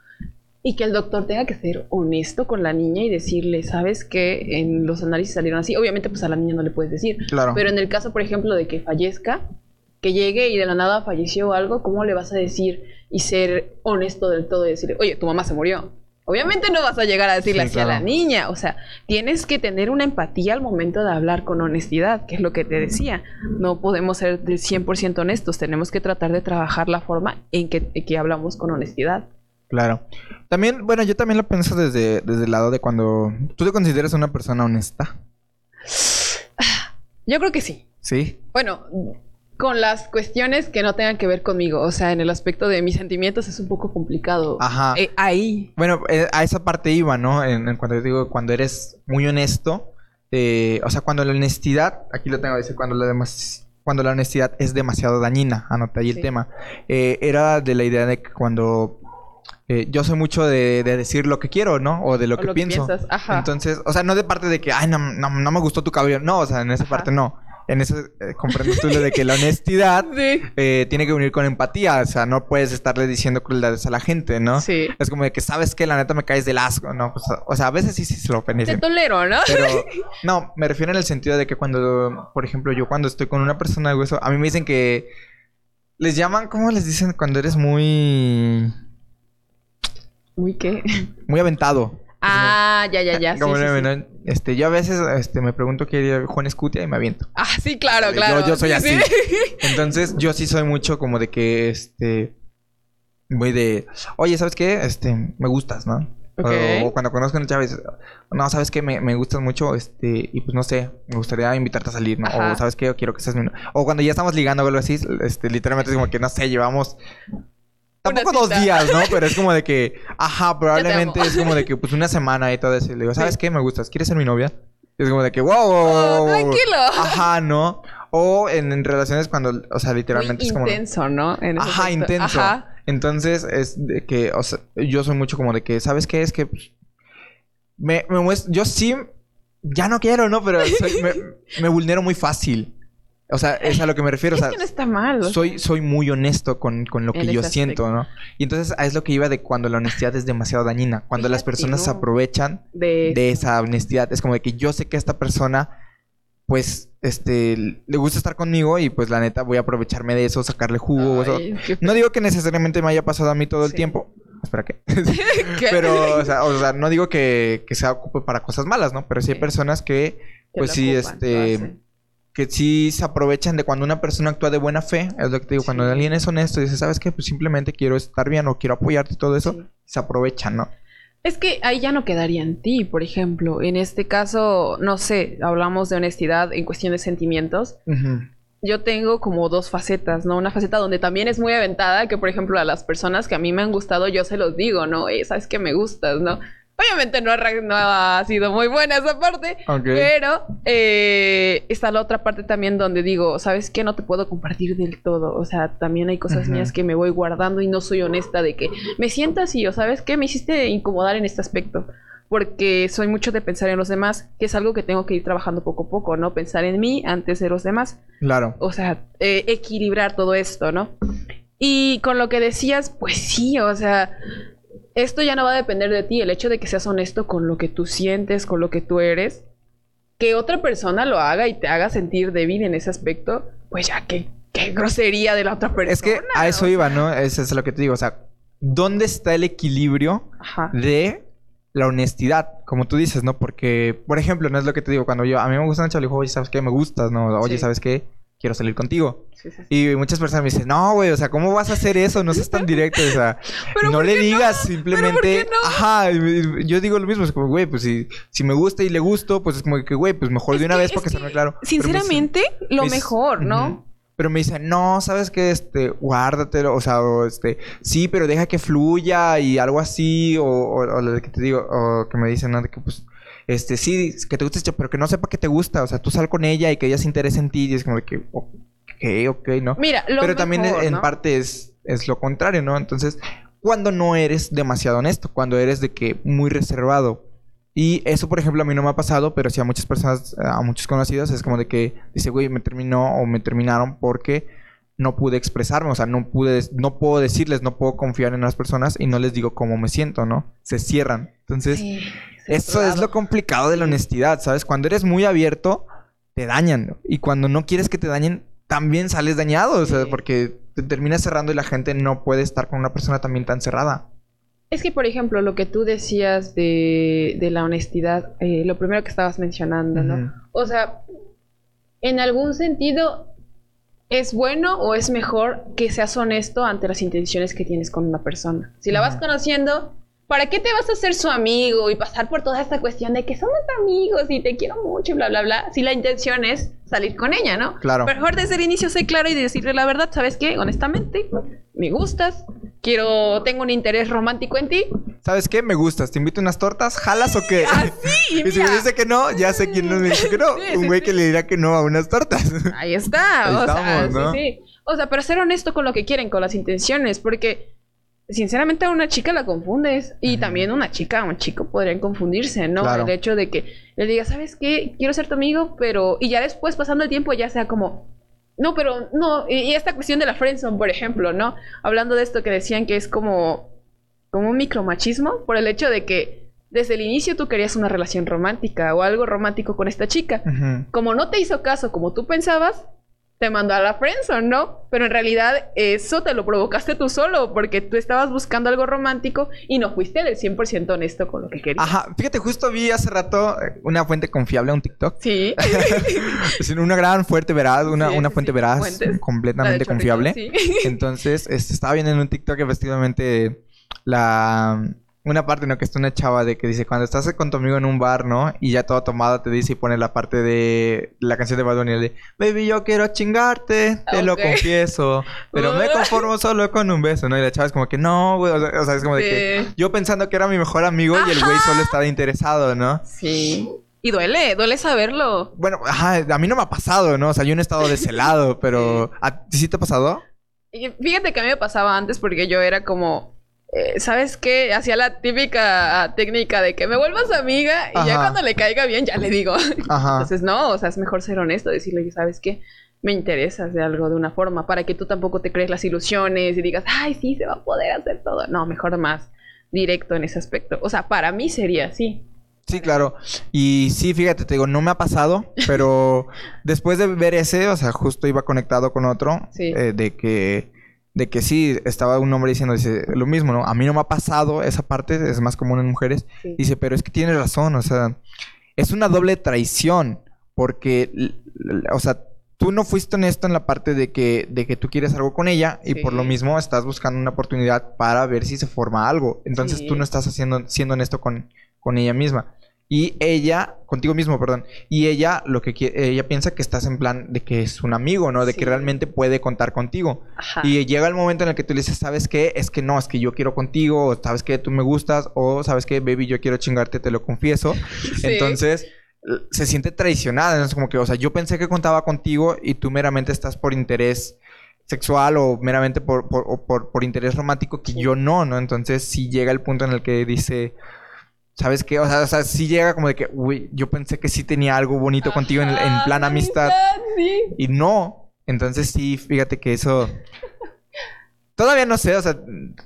Y que el doctor tenga que ser honesto con la niña y decirle, ¿sabes qué? En los análisis salieron así. Obviamente, pues a la niña no le puedes decir. Claro. Pero en el caso, por ejemplo, de que fallezca, que llegue y de la nada falleció algo, ¿cómo le vas a decir y ser honesto del todo y decirle, oye, tu mamá se murió? Obviamente no vas a llegar a decirle Sí, así a la niña. O sea, tienes que tener una empatía al momento de hablar con honestidad, que es lo que te decía. No podemos ser del 100% honestos. Tenemos que tratar de trabajar la forma en que, en que hablamos con honestidad. Claro. También, bueno, yo también lo pienso desde, desde el lado de cuando tú te consideras una persona honesta. Yo creo que sí. ¿Sí? Bueno, con las cuestiones que no tengan que ver conmigo. O sea, en el aspecto de mis sentimientos es un poco complicado. Ajá. Eh, ahí. Bueno, eh, a esa parte iba, ¿no? En, en cuando yo digo, cuando eres muy honesto, eh, o sea, cuando la honestidad, aquí lo tengo, dice, cuando la, demas- cuando la honestidad es demasiado dañina, anota ahí el tema. Era de la idea de que cuando eh, yo soy mucho de, de decir lo que quiero, ¿no? O de lo o que pienso. Ajá. Entonces, o sea, no de parte de que, ay, no, no, no me gustó tu cabello. No, o sea, en esa Ajá. parte no. En eso eh, comprendes tú lo de que la honestidad sí. eh, tiene que unir con empatía. O sea, no puedes estarle diciendo crueldades a la gente, ¿no? Sí. Es como de que sabes que la neta me caes del asco, ¿no? Pues, o sea, a veces sí, sí se lo Te ofenden. tolero, ¿no? Pero no, me refiero en el sentido de que cuando, por ejemplo, yo cuando estoy con una persona de hueso, a mí me dicen que les llaman, ¿cómo les dicen cuando eres muy, Muy qué. muy aventado? Ah, ya, ya, ya. Sí, Como sí, le- sí. ¿no? Este, yo a veces este, me pregunto qué haría Juan Escutia y me aviento. Ah, sí, claro, Yo- claro. yo soy Sí, así. sí. Entonces, yo sí soy mucho como de que, este, voy de, oye, ¿sabes qué? Este, me gustas, ¿no? Ok. O, o cuando conozco a una chava no, ¿sabes qué? Me, me gustas mucho, este, y pues no sé, me gustaría invitarte a salir, ¿no? Ajá. O, ¿sabes qué? Yo quiero que seas mi... O cuando ya estamos ligando o algo así, este, literalmente es como que, no sé, llevamos... Tampoco dos días, ¿no? Pero es como de que, ajá, probablemente es como de que, pues, una semana y todo eso. Y le digo, ¿sabes qué? Me gustas, ¿quieres ser mi novia? Y es como de que, wow, wow, wow, Oh, wow, wow". tranquilo. Ajá, ¿no? O en, en relaciones cuando, o sea, literalmente Muy es como... intenso, ¿no? En Ajá, aspecto. intenso. Ajá. Entonces, es de que, o sea, yo soy mucho como de que, ¿sabes qué? Es que pues, me, me yo sí, ya no quiero, ¿no? Pero soy- me, me vulnero muy fácil. O sea, es a lo que me refiero. O Es sea, que no está mal. soy, soy muy honesto con, con lo que yo siento. ¿no? Y entonces es lo que iba de cuando la honestidad es demasiado dañina. Cuando las personas se aprovechan de, de esa honestidad. Es como de que yo sé que esta persona, pues, este, le gusta estar conmigo y pues la neta voy a aprovecharme de eso, sacarle jugo. eso. No digo que necesariamente me haya pasado a mí todo el tiempo. Espera, ¿qué? ¿Qué? Pero, o sea, o sea, no digo que, que se ocupe para cosas malas, ¿no? Pero sí hay personas que, pues sí, este. Que sí se aprovechan de cuando una persona actúa de buena fe. Es lo que te digo, cuando alguien es honesto y dice, ¿sabes qué? Pues simplemente quiero estar bien o quiero apoyarte y todo eso, Sí. se aprovechan, ¿no? Es que ahí ya no quedaría en ti, por ejemplo. En este caso, no sé, hablamos de honestidad en cuestión de sentimientos. Yo tengo como dos facetas, ¿no? Una faceta donde también es muy aventada, que por ejemplo a las personas que a mí me han gustado, yo se los digo, ¿no? Eh, Sabes que me gustas, ¿no? Obviamente no ha, no ha sido muy buena esa parte, Ok. pero eh, está la otra parte también donde digo, ¿sabes qué? No te puedo compartir del todo. O sea, también hay cosas Ujú. mías que me voy guardando y no soy honesta de que me siento así o ¿sabes qué? Me hiciste incomodar en este aspecto. Porque soy mucho de pensar en los demás, que es algo que tengo que ir trabajando poco a poco, ¿no? Pensar en mí antes de los demás. Claro. O sea, eh, equilibrar todo esto, ¿no? Y con lo que decías, pues sí, o sea, esto ya no va a depender de ti, el hecho de que seas honesto con lo que tú sientes, con lo que tú eres, que otra persona lo haga y te haga sentir débil en ese aspecto, pues ya qué, qué grosería de la otra persona. Es que a eso iba, ¿no? Eso es lo que te digo. O sea, ¿dónde está el equilibrio Ajá. de la honestidad? Como tú dices, ¿no? Porque, por ejemplo, no es lo que te digo. Cuando yo, a mí me gusta una chava, le digo, oye, ¿sabes qué? Me gustas, ¿no? Oye, Sí. ¿sabes qué? Quiero salir contigo. Sí, sí, sí. Y muchas personas me dicen, no, güey, o sea, ¿cómo vas a hacer eso? No seas tan directo, o sea, no ¿por le digas no? simplemente, ¿Pero por qué no? ajá, yo digo lo mismo, es como, güey, pues si, si me gusta y le gusto, pues es como que, güey, pues mejor Es de una que- vez es porque se que, me claro. Pero me dicen- Sinceramente, lo me mejor, ¿no? Pero me dicen, no, sabes que este, guárdatelo, o sea, o este, sí, pero deja que fluya y algo así, o, o, o lo que te digo, o que me dicen, ¿no? De que pues, este, sí, que te guste, pero que no sepa que te gusta, o sea, tú sal con ella y que ella se interese en ti, y es como de que, ok, ok, ¿no? Mira, lo pero también mejor, en ¿no? parte es, es lo contrario, ¿no? Entonces, cuando no eres demasiado honesto, cuando eres de que muy reservado. Y eso, por ejemplo, a mí no me ha pasado, pero sí a muchas personas, a muchos conocidos, es como de que dice, güey, me terminó o me terminaron porque no pude expresarme, o sea, no pude, no puedo decirles, no puedo confiar en las personas y no les digo cómo me siento, ¿no? Se cierran. Entonces, Sí, eso es lo complicado de la honestidad, ¿sabes? Cuando eres muy abierto, te dañan. Y cuando no quieres que te dañen, también sales dañado, o sea, Sí. porque te terminas cerrando y la gente no puede estar con una persona también tan cerrada. Es que, por ejemplo, lo que tú decías de, de la honestidad, eh, lo primero que estabas mencionando, ¿no? O sea, en algún sentido, ¿es bueno o es mejor que seas honesto ante las intenciones que tienes con una persona? Si la vas conociendo, ¿para qué te vas a hacer su amigo y pasar por toda esta cuestión de que somos amigos y te quiero mucho y bla, bla, bla? Si la intención es salir con ella, ¿no? Claro. Mejor desde el inicio ser claro y decirle la verdad, ¿sabes qué? Honestamente, me gustas, quiero, tengo un interés romántico en ti. ¿Sabes qué? Me gustas. ¿Te invito a unas tortas? ¿Jalas o qué? Así, y si me dice que no, ya sé quién no me dice que no. Sí, Un güey sí. que le dirá que no a unas tortas. Ahí está. Ahí o sea, estamos, ¿no? sí, sí. O sea, pero ser honesto con lo que quieren, con las intenciones, porque sinceramente a una chica la confundes. Y también una chica, un chico podrían confundirse, ¿no? Claro. El hecho de que le digas, ¿sabes qué? Quiero ser tu amigo, pero. Y ya después, pasando el tiempo, ya sea como. No, pero no. Y, y esta cuestión de la friendzone, por ejemplo, ¿no? Hablando de esto que decían que es como. Como un micromachismo, por el hecho de que desde el inicio tú querías una relación romántica o algo romántico con esta chica como no te hizo caso como tú pensabas, te mandó a la friendzone, ¿no? Pero en realidad eso te lo provocaste tú solo porque tú estabas buscando algo romántico y no fuiste del 100% honesto con lo que querías. Ajá, fíjate, justo vi hace rato eh, una fuente confiable, un TikTok. Sí. Es una gran fuente veraz, una, Sí, una fuente sí, veraz, fuentes. Completamente confiable. sí. Entonces, este, estaba viendo en un TikTok efectivamente la una parte, ¿no? Que está una chava de que dice, cuando estás con tu amigo en un bar, ¿no? Y ya todo tomado te dice y pone la parte de la canción de Bad Bunny, de Baby, yo quiero chingarte, te lo confieso, pero me conformo solo con un beso, ¿no? Y la chava es como que, no, güey, o sea, es como de que yo pensando que era mi mejor amigo y el güey solo estaba interesado, ¿no? Sí. Y duele, duele saberlo. Bueno, ajá, a mí no me ha pasado, ¿no? O sea, yo no he estado de ese lado, pero ¿a ti sí te ha pasado? Fíjate que a mí me pasaba antes porque yo era como, eh, ¿sabes qué? Hacía la típica ah, técnica de que me vuelvas amiga y ya cuando le caiga bien ya le digo. Ajá. Entonces, no, o sea, es mejor ser honesto, decirle, ¿sabes qué? Me interesas de algo de una forma, para que tú tampoco te crees las ilusiones y digas, ay, sí, se va a poder hacer todo. No, mejor más directo en ese aspecto. O sea, para mí sería así. Sí, claro. Y sí, fíjate, te digo, no me ha pasado, pero después de ver ese, o sea, justo iba conectado con otro, Sí. eh, de que, de que sí, estaba un hombre diciendo, dice, lo mismo, ¿no? A mí no me ha pasado esa parte, es más común en mujeres. Sí. Dice, pero es que tienes razón, o sea, es una doble traición, porque, o sea, tú no fuiste honesto en la parte de que, de que tú quieres algo con ella y Sí. por lo mismo estás buscando una oportunidad para ver si se forma algo. Entonces Sí. tú no estás haciendo, siendo honesto con, con ella misma. Y ella, contigo mismo, perdón. Y ella lo que ella piensa que estás en plan de que es un amigo, ¿no? De Sí. que realmente puede contar contigo. Ajá. Y llega el momento en el que tú le dices, ¿sabes qué? Es que no, es que yo quiero contigo, o sabes que tú me gustas, o sabes que, baby, yo quiero chingarte, te lo confieso. Sí. Entonces, se siente traicionada. Es como que, o sea, yo pensé que contaba contigo y tú meramente estás por interés sexual o meramente por, por, por, por interés romántico que Sí. yo no, ¿no? Entonces, sí llega el punto en el que dice... ¿Sabes qué? O sea, o sea, sí llega como de que, uy, yo pensé que sí tenía algo bonito contigo en, el- en plan la amistad. sí. Y no. Entonces sí, fíjate que eso... Todavía no sé, o sea,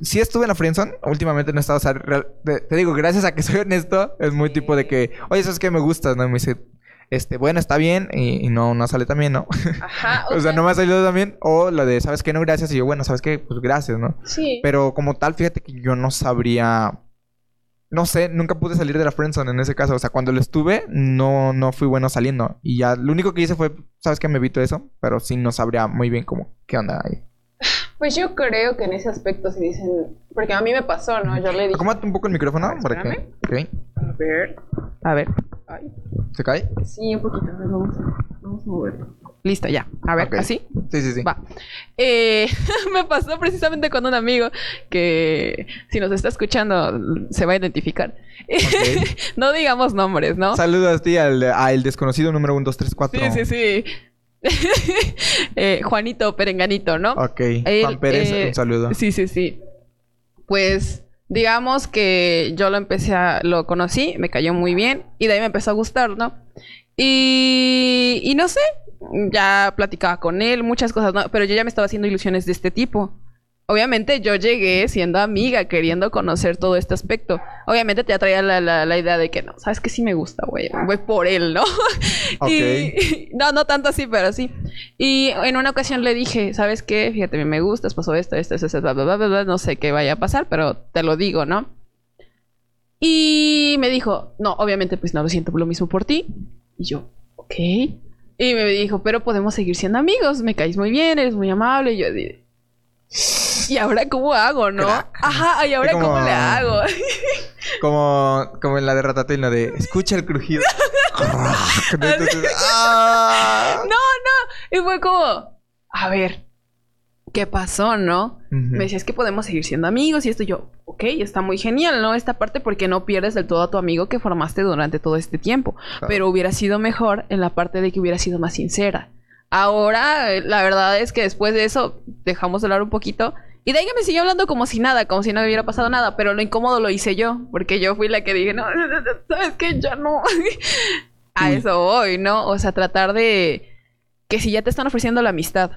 sí estuve en la friendzone, últimamente no he estado, o sea, real- te, te digo, gracias a que soy honesto, es muy tipo de que, oye, eso es que me gustas, ¿no? Y me dice, este, bueno, está bien, y, y no, no sale tan bien, ¿no? Ajá. o sea, no me ha salido tan bien, o la de, ¿sabes qué? No, gracias, y yo, bueno, ¿sabes qué? Pues gracias, ¿no? Sí. Pero como tal, fíjate que yo no sabría no sé, nunca pude salir de la friendzone en ese caso. O sea, cuando lo estuve, no, no fui bueno saliendo. Y ya, lo único que hice fue, ¿sabes qué? Me evito eso. Pero sí no sabría muy bien cómo, qué onda ahí. Pues yo creo que en ese aspecto si dicen... Porque a mí me pasó, ¿no? Yo le dije... Acomódate un poco el micrófono para que... Ok. A ver. A ver. Ay. ¿Se cae? Sí, un poquito. A ver, vamos a, vamos a moverlo. Listo, ya. A ver, Ok. ¿así? Sí, sí, sí. Va. Eh, me pasó precisamente con un amigo que si nos está escuchando se va a identificar. No digamos nombres, ¿no? Saludos a ti, al, al desconocido número 1, 2, 3, 4. Sí, sí, sí. Eh, Juanito Perenganito, ¿no? Ok. Él, Juan Pérez, eh, un saludo. Sí, sí, sí. Pues digamos que yo lo empecé a, lo conocí, me cayó muy bien y de ahí me empezó a gustar, ¿no? Y, y no sé, ya platicaba con él, muchas cosas, ¿no? Pero yo ya me estaba haciendo ilusiones de este tipo. Obviamente yo llegué siendo amiga, queriendo conocer todo este aspecto. Obviamente te atraía la, la, la idea de que no, sabes que sí me gusta, güey. Voy por él, ¿no? Ok. Y, no, no tanto así, pero sí. Y en una ocasión le dije, ¿sabes qué? Fíjate, me gustas, pasó esto, esto, esto, esto, bla, bla, bla, bla, no sé qué vaya a pasar, pero te lo digo, ¿no? Y me dijo, no, obviamente pues no lo siento lo mismo por ti. Y yo, ok. Y me dijo, pero podemos seguir siendo amigos, me caes muy bien, eres muy amable. Y yo dije, ¿y ahora cómo hago, no? Crack. Ajá, ¿y ahora como- cómo le hago? Como, como en la de Ratatouille, ¿no? de escucha el crujido. Entonces, ¡ah! No, no. Y fue como, a ver, ¿qué pasó, no? Me decía, es que podemos seguir siendo amigos y esto y yo, ok, está muy genial, ¿no? Esta parte porque no pierdes del todo a tu amigo que formaste durante todo este tiempo. Claro. Pero hubiera sido mejor en la parte de que hubiera sido más sincera. Ahora, eh, la verdad es que después de eso, dejamos de hablar un poquito. Y de ahí que me siguió hablando como si nada, como si no hubiera pasado nada. Pero lo incómodo lo hice yo, porque yo fui la que dije, no, ¿sabes qué? Ya no. A eso voy, ¿no? O sea, tratar de que si ya te están ofreciendo la amistad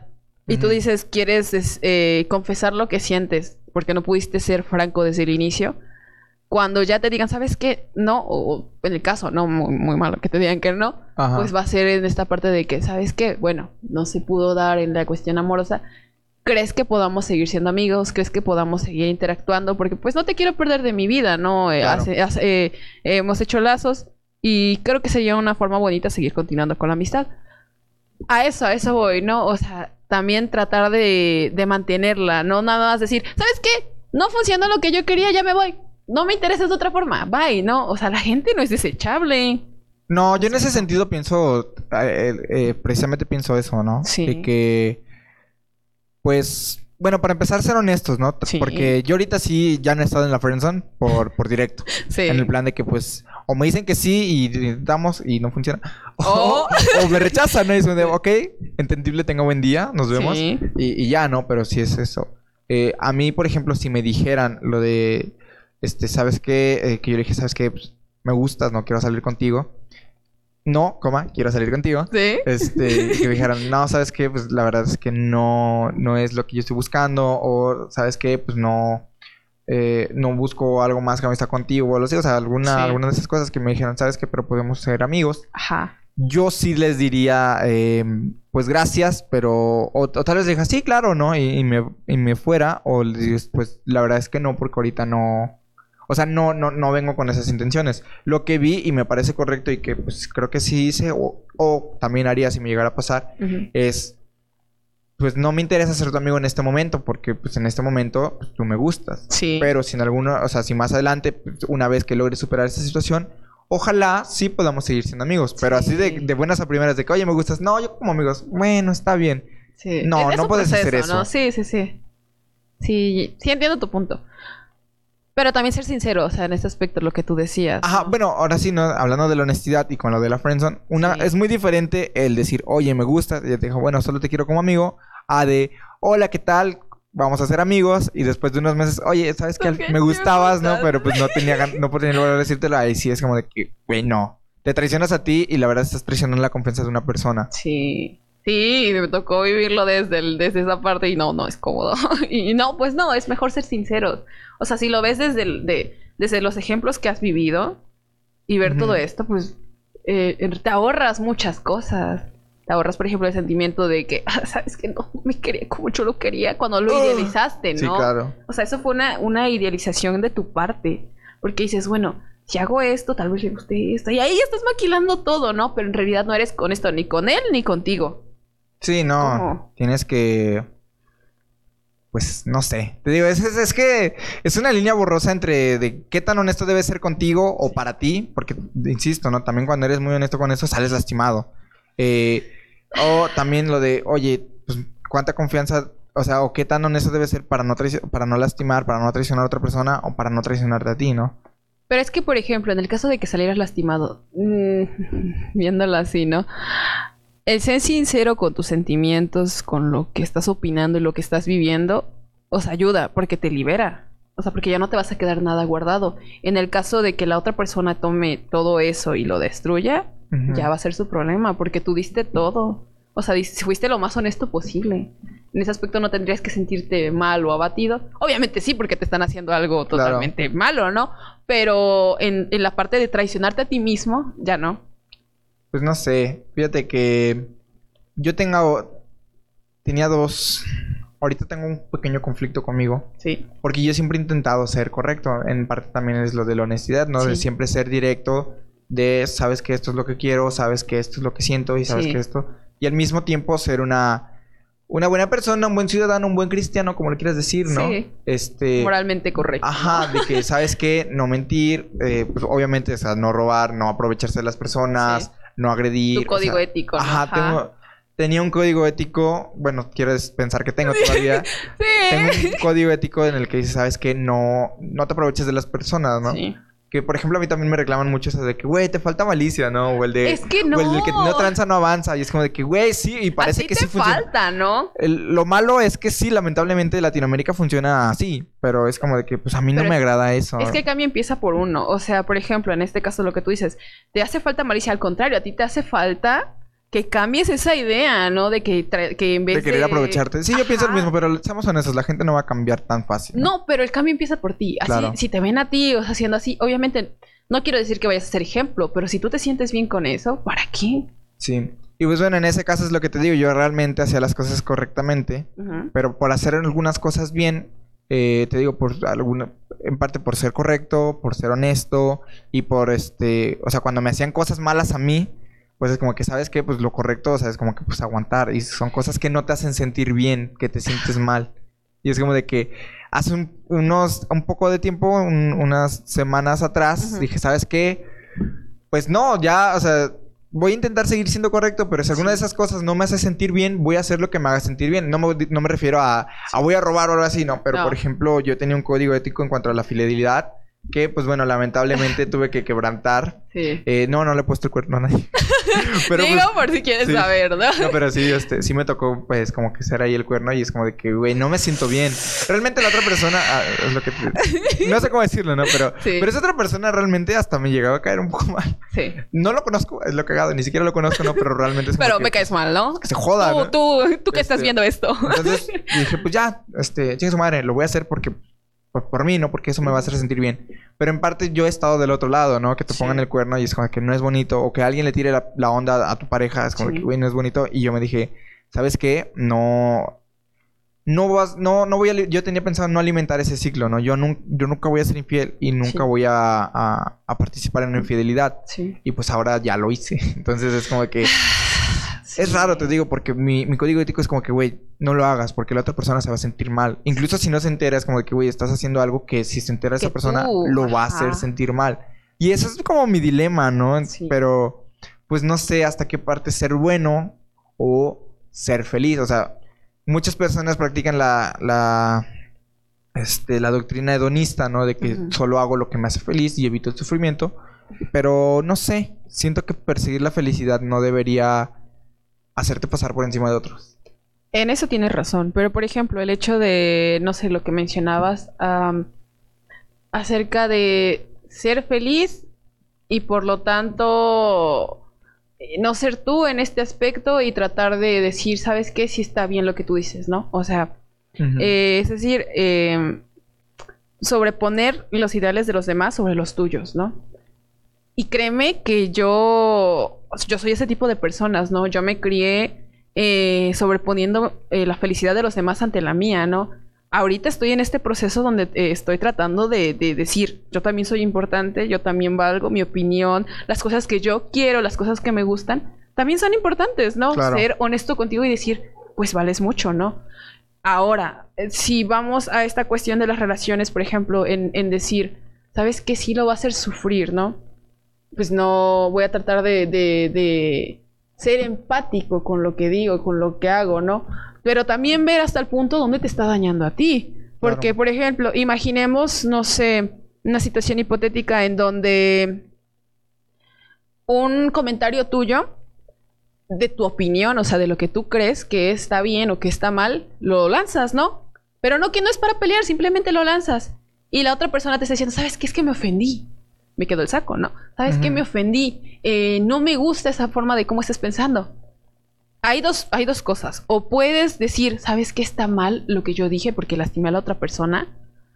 y tú dices, quieres es, eh, confesar lo que sientes porque no pudiste ser franco desde el inicio, cuando ya te digan, ¿sabes qué? No, o o en el caso, no, muy, muy malo que te digan que no, Ajá. pues va a ser en esta parte de que, ¿sabes qué? Bueno, no se pudo dar en la cuestión amorosa. ¿Crees que podamos seguir siendo amigos? ¿Crees que podamos seguir interactuando? Porque pues no te quiero perder de mi vida, ¿no? Eh, Claro. hace- hace- eh, hemos hecho lazos y creo que sería una forma bonita seguir continuando con la amistad. A eso, a eso voy, ¿no? O sea, también tratar de, de mantenerla, no nada más decir, ¿sabes qué? No funcionó lo que yo quería, ya me voy. No me interesa de otra forma, bye, ¿no? O sea, la gente no es desechable. No, yo en ese sentido pienso, eh, eh, precisamente pienso eso, ¿no? Sí. De que, pues, bueno, para empezar, ser honestos, ¿no? Sí. Porque yo ahorita sí ya no he estado en la friendzone por, por directo. Sí. En el plan de que, pues, o me dicen que sí y damos y no funciona. O, O- o me rechazan, ¿no? Y dicen, ok, entendible, tenga buen día, nos vemos. Sí. Y, y ya, ¿no? Pero sí es eso. Eh, a mí, por ejemplo, si me dijeran lo de, este, ¿sabes qué? Eh, que yo le dije, ¿sabes qué? Pues, me gustas, no quiero salir contigo. No, coma, quiero salir contigo. Sí. Este, que me dijeran, no, ¿sabes qué? Pues la verdad es que no, no es lo que yo estoy buscando. O, ¿sabes qué? Pues no, eh, no busco algo más que amistad contigo. O, lo sé, o sea, alguna, Sí. alguna de esas cosas que me dijeran, ¿sabes qué? Pero podemos ser amigos. Ajá. Yo sí les diría, eh, pues gracias, pero. O, o tal vez les diga, sí, claro, ¿no? Y, y me, y me fuera. O les digo, pues la verdad es que no, porque ahorita no. O sea, no, no, no vengo con esas intenciones. Lo que vi y me parece correcto y que pues creo que sí hice, o, o también haría si me llegara a pasar, es. Pues no me interesa ser tu amigo en este momento, porque pues en este momento pues, tú me gustas. Sí. Pero si en alguno, o sea, si más adelante, pues, una vez que logre superar esta situación, ojalá sí podamos seguir siendo amigos. Pero así de, buenas a primeras, de que, oye, me gustas. No, yo como amigos, bueno, está bien. Sí. No, no puedes hacer eso. Sí, sí, sí. Sí, sí entiendo tu punto. Pero también ser sincero, o sea, en este aspecto, lo que tú decías. Ajá, ¿no? bueno, ahora sí, ¿no? hablando de la honestidad y con lo de la friendzone, una, Sí. es muy diferente el decir, oye, me gusta, y te dijo, bueno, solo te quiero como amigo, a de, hola, ¿qué tal? Vamos a ser amigos, y después de unos meses, oye, ¿sabes sí Me gustabas, ¿no? Pero pues no tenía, gan- no tenía lugar de decírtelo, ahí sí es como de que, güey, no. Te traicionas a ti y la verdad estás traicionando la confianza de una persona. Sí. Sí, y me tocó vivirlo desde, el- desde esa parte y no, no es cómodo. y no, pues no, es mejor ser sinceros. O sea, si lo ves desde, el- de, desde los ejemplos que has vivido y ver todo esto, pues eh, te ahorras muchas cosas. Te ahorras, por ejemplo, el sentimiento de que, ah, sabes que no me quería como yo lo quería cuando lo Oh. idealizaste, ¿no? Sí, claro. O sea, eso fue una, una idealización de tu parte. Porque dices, bueno, si hago esto, tal vez le guste esto. Y ahí ya estás maquilando todo, ¿no? Pero en realidad no eres con esto ni con él ni contigo. Sí, no. ¿Cómo? Tienes que. Pues no sé. Te digo, es, es- es que es una línea borrosa entre de qué tan honesto debe ser contigo o para ti. Porque, insisto, ¿no? También cuando eres muy honesto con eso, sales lastimado. Eh, o también lo de, oye, pues cuánta confianza. O sea, o qué tan honesto debe ser para no, para no lastimar, para no traicionar a otra persona o para no traicionarte a ti, ¿no? Pero es que, por ejemplo, en el caso de que salieras lastimado, mm, viéndolo así, ¿no? El ser sincero con tus sentimientos, con lo que estás opinando y lo que estás viviendo, os ayuda porque te libera. O sea, porque ya no te vas a quedar nada guardado. En el caso de que la otra persona tome todo eso y lo destruya, ya va a ser su problema porque tú diste todo. O sea, fuiste lo más honesto posible. En ese aspecto no tendrías que sentirte mal o abatido. Obviamente sí, porque te están haciendo algo Claro. totalmente malo, ¿no? Pero en, en la parte de traicionarte a ti mismo, ya no. Pues no sé, fíjate que yo tengo, tenía dos, ahorita tengo un pequeño conflicto conmigo, Sí. porque yo siempre he intentado ser correcto, en parte también es lo de la honestidad, ¿no? De siempre ser directo, de sabes que esto es lo que quiero, sabes que esto es lo que siento y sabes Sí. que esto, y al mismo tiempo ser una, una buena persona, un buen ciudadano, un buen cristiano, como le quieras decir, ¿no? Sí. Este... Moralmente correcto. Ajá, de que, ¿sabes qué? No mentir, eh, pues obviamente, o sea, no robar, no aprovecharse de las personas, Sí. No agredir. Tu o código sea, ético. ¿no? Ajá, tengo, tenía un código ético, bueno, quiero es- pensar que tengo todavía. Sí. tengo un código ético en el que dice, ¿sabes qué? No, no te aproveches de las personas, ¿no? Sí. Que, por ejemplo, a mí también me reclaman mucho eso de que, güey, te falta malicia, ¿no? O el de... Es que O el que no. no tranza no avanza. Y es como de que, güey, sí, y parece Así que te sí funciona. falta, ¿no? El- lo malo es que sí, lamentablemente Latinoamérica funciona así, pero es como de que pues a mí no me agrada eso. Es que el cambio empieza por uno. O sea, por ejemplo, en este caso lo que tú dices, te hace falta malicia. Al contrario, a ti te hace falta que cambies esa idea, ¿no? De que, que en vez de de... querer aprovecharte. Sí, yo pienso lo mismo, pero seamos honestos, la gente no va a cambiar tan fácil. No, pero el cambio empieza por ti. Así, Claro. si te ven a ti o sea, haciendo así, obviamente, no quiero decir que vayas a ser ejemplo, pero si tú te sientes bien con eso, ¿para qué? Sí. Y pues bueno, en ese caso es lo que te digo, yo realmente hacía las cosas correctamente, pero por hacer algunas cosas bien, eh, te digo, por alguna, en parte por ser correcto, por ser honesto y por este, o sea, cuando me hacían cosas malas a mí, pues es como que sabes que pues lo correcto, o sea, es como que pues aguantar y son cosas que no te hacen sentir bien, que te sientes mal. Y es como de que hace un, unos, un poco de tiempo, un- unas semanas atrás, dije, ¿sabes qué? Pues no, ya, o sea, voy a intentar seguir siendo correcto, pero si alguna de esas cosas no me hace sentir bien, voy a hacer lo que me haga sentir bien. No me, no me refiero a, a voy a robar o algo así, no. Pero, No. por ejemplo, yo tenía un código ético en cuanto a la fidelidad que, pues bueno, lamentablemente tuve que quebrantar. Sí. Eh, no, no le he puesto el cuerno a nadie. pero, Digo pues, por si quieres sí. saber, ¿no? no, pero sí, este, sí me tocó, pues, como que ser ahí el cuerno y es como de que, güey, no me siento bien. Realmente la otra persona, ah, es lo que no sé cómo decirlo, ¿no? Pero, Sí. pero esa otra persona realmente hasta me llegaba a caer un poco mal. Sí. No lo conozco, es lo cagado, ni siquiera lo conozco, ¿no? Pero realmente es como Pero que, me caes mal, ¿no? que se joda, Tú, ¿no? tú, tú que estás Este, viendo esto. Entonces dije, pues ya, este, chingue su madre, lo voy a hacer porque, por, por mí, ¿no? Porque eso me va a hacer sentir bien. Pero en parte yo he estado del otro lado, ¿no? Que te Sí. pongan el cuerno y es como que no es bonito. O que alguien le tire la, la onda a tu pareja, es como Sí. que, güey, no es bonito. Y yo me dije, ¿sabes qué? No... No vas, no, no voy a, yo tenía pensado no alimentar ese ciclo, ¿no? Yo, nun- yo nunca voy a ser infiel y nunca Sí. voy a, a- a participar en una infidelidad. Sí. Y pues ahora ya lo hice. Entonces es como que... Es raro, te digo, porque mi, mi código ético es como que, güey, no lo hagas porque la otra persona se va a sentir mal. Incluso si no se entera, es como de que, güey, estás haciendo algo que si se entera esa persona, tú, lo va a hacer sentir mal. Y eso es como mi dilema, ¿no? Sí. Pero, pues no sé hasta qué parte ser bueno o ser feliz. O sea, muchas personas practican la, la, este, la doctrina hedonista, ¿no? De que solo hago lo que me hace feliz y evito el sufrimiento. Pero no sé, siento que perseguir la felicidad no debería hacerte pasar por encima de otros. En eso tienes razón, pero por ejemplo, el hecho de, no sé, lo que mencionabas acerca de ser feliz y por lo tanto eh, no ser tú en este aspecto y tratar de decir, ¿sabes qué? Si está bien lo que tú dices, ¿no? O sea, eh, es decir, eh, sobreponer los ideales de los demás sobre los tuyos, ¿no? Y créeme que yo, yo soy ese tipo de personas, ¿no? Yo me crié eh, sobreponiendo eh, la felicidad de los demás ante la mía, ¿no? ahorita estoy en este proceso donde eh, estoy tratando de, de decir, yo también soy importante, yo también valgo, mi opinión, las cosas que yo quiero, las cosas que me gustan, también son importantes, ¿no? Claro. Ser honesto contigo y decir, pues vales mucho, ¿no? Ahora, eh, si vamos a esta cuestión de las relaciones, por ejemplo, en, en decir, ¿sabes qué? Sí lo va a hacer sufrir, ¿no? Pues no voy a tratar de, de, de ser empático con lo que digo, con lo que hago, ¿no? Pero también ver hasta el punto donde te está dañando a ti. Porque, Claro. por ejemplo, imaginemos, no sé, una situación hipotética en donde un comentario tuyo de tu opinión, o sea, de lo que tú crees que está bien o que está mal, lo lanzas, ¿no? Pero no que no es para pelear, simplemente lo lanzas. Y la otra persona te está diciendo, ¿sabes qué? Es que me ofendí. Me quedó el saco, ¿no? ¿Sabes qué? Ujú. Me ofendí. Eh, no me gusta esa forma de cómo estás pensando. Hay dos, hay dos cosas. O puedes decir, ¿sabes qué está mal lo que yo dije porque lastimé a la otra persona?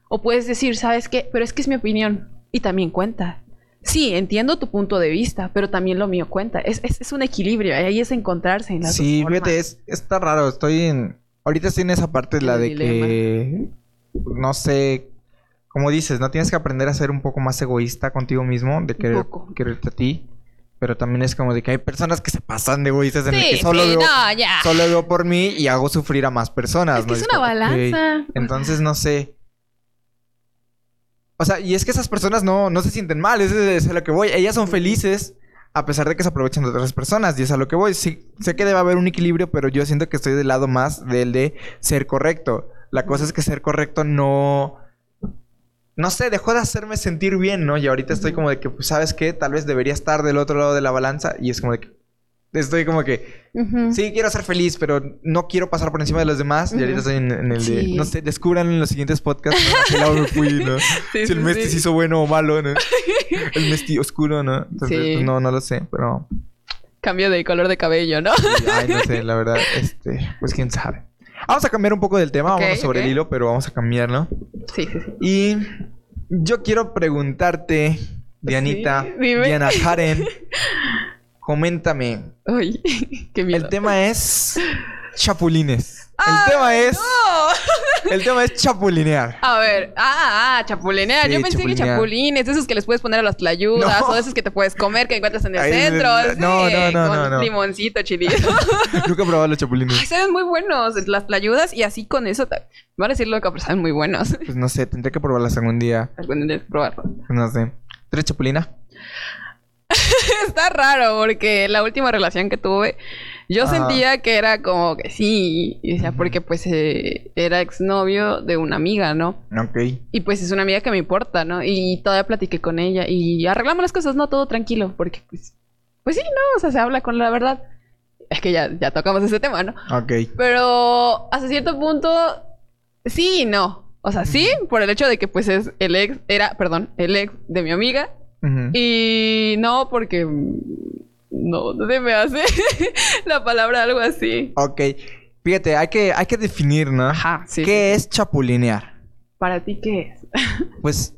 O puedes decir, ¿sabes qué? Pero es que es mi opinión. Y también cuenta. Sí, entiendo tu punto de vista, pero también lo mío cuenta. Es, es, es un equilibrio. Ahí es encontrarse en las Sí, dos fíjate, es, está raro. Estoy en. Ahorita estoy en esa parte, En la el de dilema. que. No sé. Como dices, ¿no? Tienes que aprender a ser un poco más egoísta contigo mismo, de querer, quererte a ti. Pero también es como de que hay personas que se pasan de egoístas en el que solo, sí, veo, no, ya. solo veo por mí y hago sufrir a más personas. Es que ¿no? es una balanza. Entonces, no sé. O sea, y es que esas personas no, no se sienten mal, eso es a lo que voy. Ellas son felices a pesar de que se aprovechan de otras personas, y es a lo que voy. Sí, sé que debe haber un equilibrio, pero yo siento que estoy del lado más del de ser correcto. La cosa es que ser correcto no. No sé, dejó de hacerme sentir bien, ¿no? Y ahorita estoy como de que, pues, ¿sabes qué? Tal vez debería estar del otro lado de la balanza, y es como de que. Estoy como que. Sí, quiero ser feliz, pero no quiero pasar por encima de los demás. Y ahorita estoy en, en el de, no sé, descubran en los siguientes podcasts ¿no? lado me fui, ¿no? Sí, si el Mesti sí. se hizo bueno o malo, ¿no? El Mesti oscuro, ¿no? Entonces, Sí. pues, no, no lo sé, pero... Cambio de color de cabello, ¿no? Ay, no sé, la verdad, este... Pues quién sabe. Vamos a cambiar un poco del tema, vamos sobre el hilo, pero vamos a cambiarlo. Sí, sí, sí. Y yo quiero preguntarte, Dianita, Sí. Diana Karen, coméntame. Uy, qué miedo. El tema es chapulines. El ¡Ay, tema es... no! El tema es chapulinear. A ver, ah, ah, chapulinear. Sí, Yo pensé que chapulinear. chapulines, de esos que les puedes poner a las tlayudas, No. o esos que te puedes comer, que encuentras en el centro. no, sí, no, no, con no, limoncito, chilito. Nunca he probado los chapulines. Ay, saben muy buenos las tlayudas y así con eso. ta- Van a decir loca, pero saben muy buenos. Pues no sé, tendré que probarlas algún día. Algún día tienes que probarlo. No sé. ¿Tres chapulina? Está raro porque la última relación que tuve, yo Ajá. sentía que era como que sí, y decía, porque pues eh, era exnovio de una amiga, ¿no? Ok. Y pues es una amiga que me importa, ¿no? Y todavía platiqué con ella y arreglamos las cosas, ¿no? Todo tranquilo, porque pues, pues sí, ¿no? O sea, se habla con la verdad. Es que ya, ya tocamos ese tema, ¿no? Ok. Pero hasta cierto punto, sí y no. O sea, sí, por el hecho de que pues es el ex, era, perdón, el ex de mi amiga. Y no porque no, no se me hace la palabra algo así. Ok. Fíjate, hay que, hay que definir, ¿no? Ajá, sí. ¿Qué es chapulinear? ¿Para ti qué es? Pues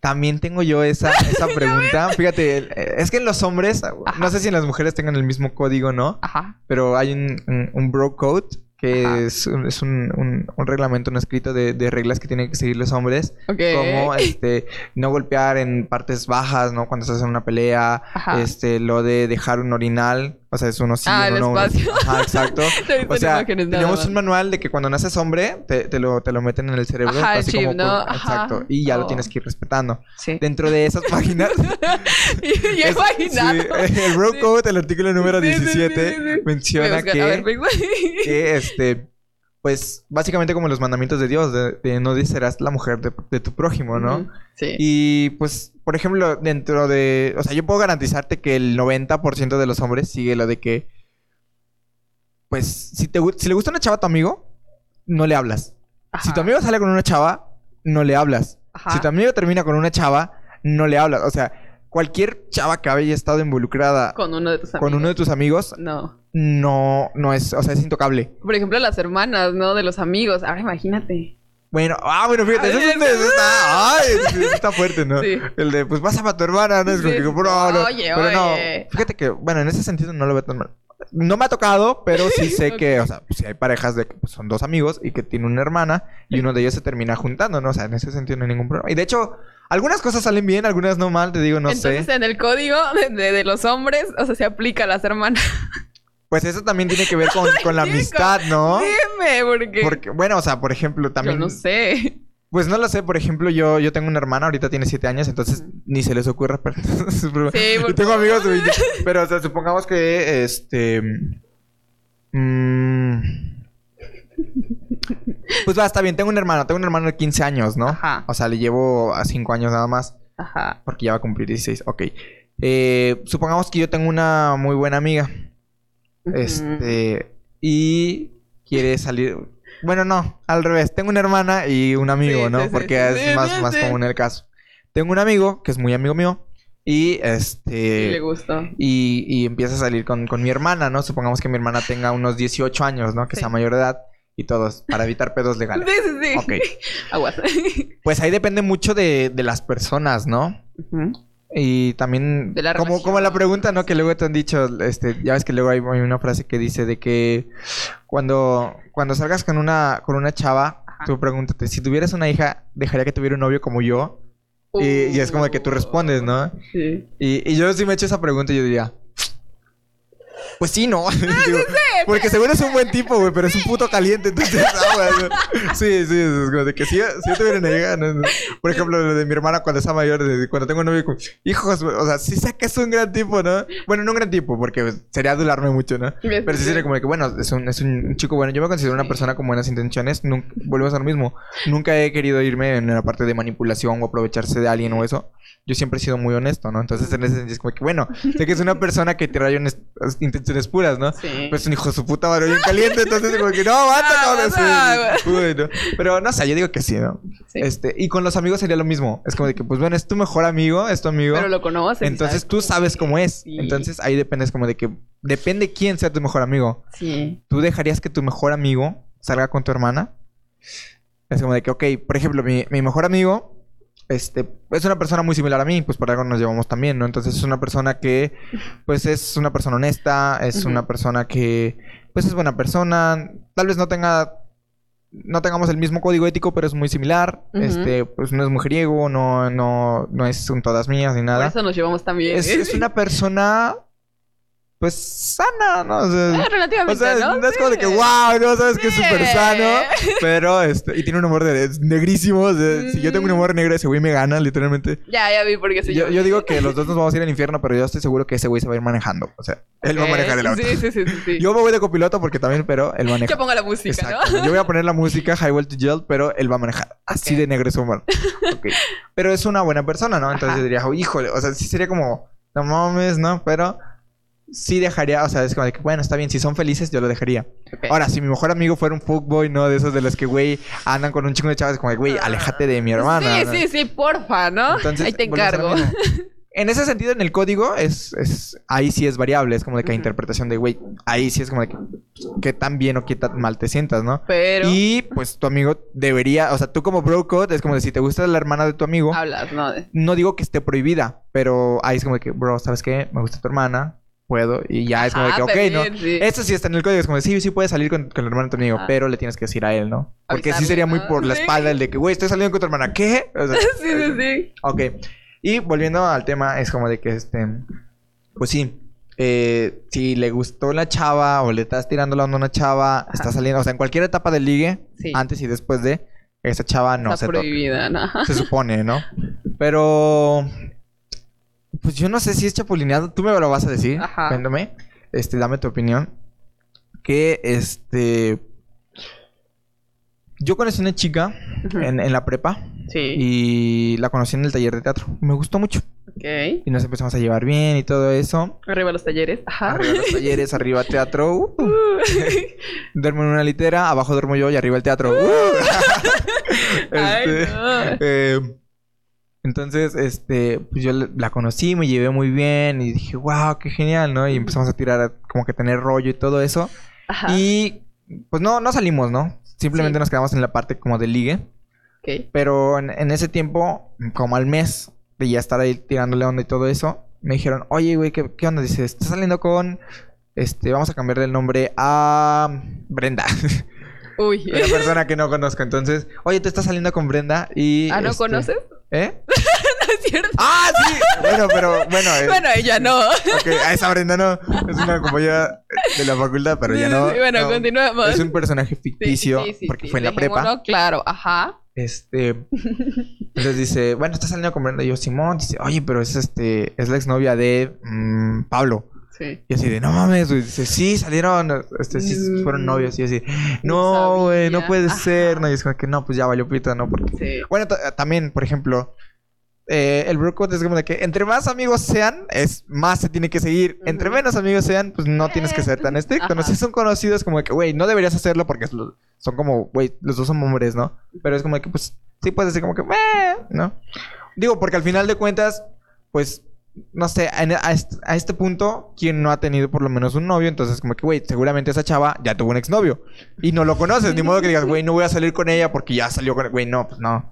también tengo yo esa, esa pregunta. Fíjate, es que en los hombres, no sé si en las mujeres tengan el mismo código, ¿no? Ajá. Pero hay un, un, un bro code que Ajá. es, un, es un, un- un reglamento, un escrito de, de reglas que tienen que seguir los hombres. Ok. Como este, no golpear en partes bajas, ¿no? Cuando estás en una pelea. Ajá. Este, lo de dejar un orinal. O sea, es uno sí, Ah, uno el no. espacio. Ajá, exacto. O sea, tenemos un manual de que cuando naces hombre, te, te lo, te lo meten en el cerebro. Ajá, así chip, como ¿no? por- Ajá. Exacto. Y ya lo Oh. tienes que ir respetando. Sí. Dentro de esas páginas. y yo es- sí, el Bro Sí. Code, el artículo número Sí, sí, sí, 17, sí, sí. Voy a menciona que, ver, que, este, pues, básicamente como los mandamientos de Dios, de, de no serás la mujer de, de tu prójimo, ¿no? Sí. Y pues, por ejemplo, dentro de. O sea, yo puedo garantizarte que el 90% de los hombres sigue lo de que. Pues, si, te, si le gusta una chava a tu amigo, no le hablas. Si tu amigo sale con una chava, no le hablas. Ajá. Si tu amigo termina con una chava, no le hablas. O sea, cualquier chava que haya estado involucrada Con uno de tus amigos. con uno de tus amigos, No. no, no es. O sea, es intocable. Por ejemplo, las hermanas, ¿no? De los amigos. Ahora imagínate. Bueno, ah, bueno, fíjate, eso, es eso está, ay, eso está fuerte, ¿no? Sí. El de, pues pásame a tu hermana, ¿no? Es como que, no. Oye, Pero no, oye. fíjate que, bueno, en ese sentido no lo veo tan mal. no me ha tocado, pero sí sé que, o sea, si hay parejas de que pues, son dos amigos y que tiene una hermana y uno de ellos se termina juntando, ¿no? O sea, en ese sentido no hay ningún problema. Y de hecho, algunas cosas salen bien, algunas no mal, te digo, no Entonces, sé. en el código de, los hombres, o sea, se aplica a las hermanas. Pues eso también tiene que ver con, con la amistad, ¿no? Dime, porque, Porque, bueno, o sea, por ejemplo, también. yo no sé. Pues no lo sé, por ejemplo, yo, yo tengo una hermana, ahorita tiene siete años, entonces ni se les ocurre. Pero, Sí, y por tengo amigos, pero o sea, supongamos que este. mm, pues va, está bien, tengo un hermano, tengo un hermano de 15 años, ¿no? Ajá. O sea, le llevo a 5 años nada más, Ajá. porque ya va a cumplir 16. Ok. Eh, supongamos que yo tengo una muy buena amiga. Este. Y quiere salir. Bueno, no, al revés. Tengo una hermana y un amigo, Sí, ¿no? sí, Porque sí, es más, más común el caso. Tengo un amigo que es muy amigo mío. Y este. le gustó. y, y empieza a salir con, con mi hermana, ¿no? Supongamos que mi hermana tenga unos 18 años, ¿no? Que sea mayor de edad. Y todos, para evitar pedos Sí, legales. sí, sí. Ok. Aguas. Pues ahí depende mucho de, de las personas, ¿no? Y también, De la como, como la pregunta, ¿no? Que luego te han dicho, este, ya ves que luego hay, hay una frase que dice de que cuando, cuando salgas con una, con una chava, Ajá. tú pregúntate, si tuvieras una hija, ¿dejaría que tuviera un novio como yo? Y, y es como que tú respondes, ¿no? Sí. Y, y yo sí me he hecho esa pregunta y yo diría, pues sí, ¿no? Digo, porque seguro es un buen tipo, güey, pero es un puto caliente, entonces, ah, no. Sí, sí, es como de que si, yo- si yo tuviera una hija, no, no. por ejemplo, lo de mi hermana cuando está mayor, de- cuando tengo un novio, como, hijos, o sea, sí sé que es un gran tipo, ¿no? Bueno, no un gran tipo, porque sería adularme mucho, ¿no? Pero sí sería como de que, bueno, es un, es un chico bueno. Yo me considero una persona con buenas intenciones. Nunca, volvemos a lo mismo. Nunca he querido irme en la parte de manipulación o aprovecharse de alguien o eso. Yo siempre he sido muy honesto, ¿no? Entonces, en ese sentido, es como que, bueno, sé que es una persona que trae unas intenciones puras, ¿no? Sí. Pues es un hijo de su puta madre bien caliente, entonces como que no, aguanta, Aguas, cabrón. Sí. Pero no sé, yo digo que sí, ¿no? Sí. Este, y con los amigos sería lo mismo. Es como de que, pues bueno, es tu mejor amigo, es tu amigo. Pero lo conoces. Entonces sabes tú sabes cómo es. Sí. Entonces ahí dependes como de que depende quién sea tu mejor amigo. Sí. ¿Tú dejarías que tu mejor amigo salga con tu hermana? Es como de que, ok, por ejemplo, mi, mi mejor amigo este, es una persona muy similar a mí, pues por algo nos llevamos también, ¿no? Entonces es una persona que, pues es una persona honesta, es una persona que, pues es buena persona, tal vez no tenga, no tengamos el mismo código ético, pero es muy similar, este, pues no es mujeriego, no, no, no es un todas mías ni Por nada. eso nos llevamos también. Es, es una persona, pues sana, ¿no? O sea, Ah, o relativamente, sea, ¿no? es como de que, Sí. wow, no sabes que es Sí. súper sano. Pero, este, y tiene un humor de, negrísimo. o sea, Si yo tengo un humor negro, ese güey me gana, literalmente. Ya, ya vi por qué se Yo, yo digo que los dos nos vamos a ir al infierno, pero yo estoy seguro que ese güey se va a ir manejando. O sea, él va a manejar el auto. Sí, sí, sí, sí. sí. Yo me voy de copiloto porque también, pero él maneja. Yo pongo la música, Exacto. ¿no? Yo voy a poner la música Highway to Jail, pero él va a manejar. Así Ok. de negro es su humor. Ok. Pero es una buena persona, ¿no? Entonces yo diría, "Oh, híjole, o sea, sí sería como, no mames, ¿no? Pero sí dejaría, o sea, es como de que, bueno, está bien, si son felices, yo lo dejaría. Ahora, si mi mejor amigo fuera un fuckboy, ¿no? De esos de los que, güey, andan con un chingo de chavas, como de, güey, aléjate de mi hermana. Sí, ¿no? sí, sí, porfa, ¿no? Entonces, Ahí te encargo. En ese sentido, en el código, es, es ahí sí es variable. Es como de que hay interpretación de, güey, ahí sí es como de que, qué tan bien o qué tan mal te sientas, ¿no? Pero Y pues tu amigo debería, o sea, tú como bro code es como de si te gusta la hermana de tu amigo, hablas, ¿no? De- no digo que esté prohibida, pero ahí es como de que, bro, ¿sabes qué? Me gusta tu hermana, puedo, y ya es como de Ajá, que, ok, pedir, ¿no? sí. Eso sí está en el código, es como de, sí, sí puedes salir con, con la hermana de tu amigo, Ajá. pero le tienes que decir a él, ¿no? Porque sí sería muy por la Sí. espalda el de que, güey, estoy saliendo con tu hermana, ¿qué? O sea, sí, sí, sí. Ok. Y volviendo al tema, es como de que este. Pues sí. eh, si le gustó la chava o le estás tirando la onda a una chava, está saliendo, o sea, en cualquier etapa del ligue, Sí. antes y después de, esa chava no Está se toca. prohibida, ¿no? Se supone, ¿no? Pero. Pues yo no sé si es chapulineado. Tú me lo vas a decir. Ajá. Cuéntame. Este, dame tu opinión. Que este. Yo conocí una chica en, en la prepa. Sí. Y la conocí en el taller de teatro. Me gustó mucho. Ok. Y nos empezamos a llevar bien y todo eso. Arriba los talleres. Ajá. Arriba los talleres, arriba teatro. uh. Uh. Duermo en una litera, abajo duermo yo y arriba el teatro. uh. Ay, Este, no. eh, entonces, este, pues yo la conocí, me llevé muy bien y dije, wow, qué genial, ¿no? Y empezamos a tirar, como que tener rollo y todo eso. Ajá. Y pues no, no salimos, ¿no? Simplemente Sí. nos quedamos en la parte como de ligue. Ok. Pero en, en ese tiempo, como al mes de ya estar ahí tirándole onda y todo eso, me dijeron, oye, güey, ¿qué, qué onda? Dice, ¿estás saliendo con este, vamos a cambiarle el nombre a Brenda. Uy. Una persona que no conozco. Entonces, oye, tú estás saliendo con Brenda y. ¿Ah, no este, conoces? ¿Eh? no es cierto. ¡Ah, sí! Bueno, pero bueno. eh, Bueno, ella no. ok, a esa Brenda no. Es una compañera de la facultad, pero ya no. sí. Bueno, no. continuemos. Es un personaje ficticio sí, sí, porque fue en la prepa. Dejémoslo claro, ajá. Este. Entonces dice, bueno, estás saliendo con Brenda. Y yo, Simón, dice, oye, pero es este. Es la exnovia de mm, Pablo. Sí. Y así de, no mames, güey. Dice, sí, salieron, este, sí, Mm. fueron novios. Y así, No güey, no puede Ajá. ser. No, y es como que no, pues ya valió pito, ¿no? Porque. Sí. Bueno, también, por ejemplo, eh, el bro code es como de que entre más amigos sean, es más se tiene que seguir. Entre menos amigos sean, pues no tienes que ser tan estricto. No Ajá. si son conocidos, como de que, güey, no deberías hacerlo porque son como, güey, los dos son hombres, ¿no? Pero es como de que, pues, sí puedes decir como que, "Meh", ¿no? Digo, porque al final de cuentas, pues, no sé, a, este, a este punto, quien no ha tenido por lo menos un novio, entonces como que, güey, seguramente esa chava ya tuvo un exnovio. Y no lo conoces, ni modo que digas, güey, no voy a salir con ella porque ya salió con... Güey, no, pues no.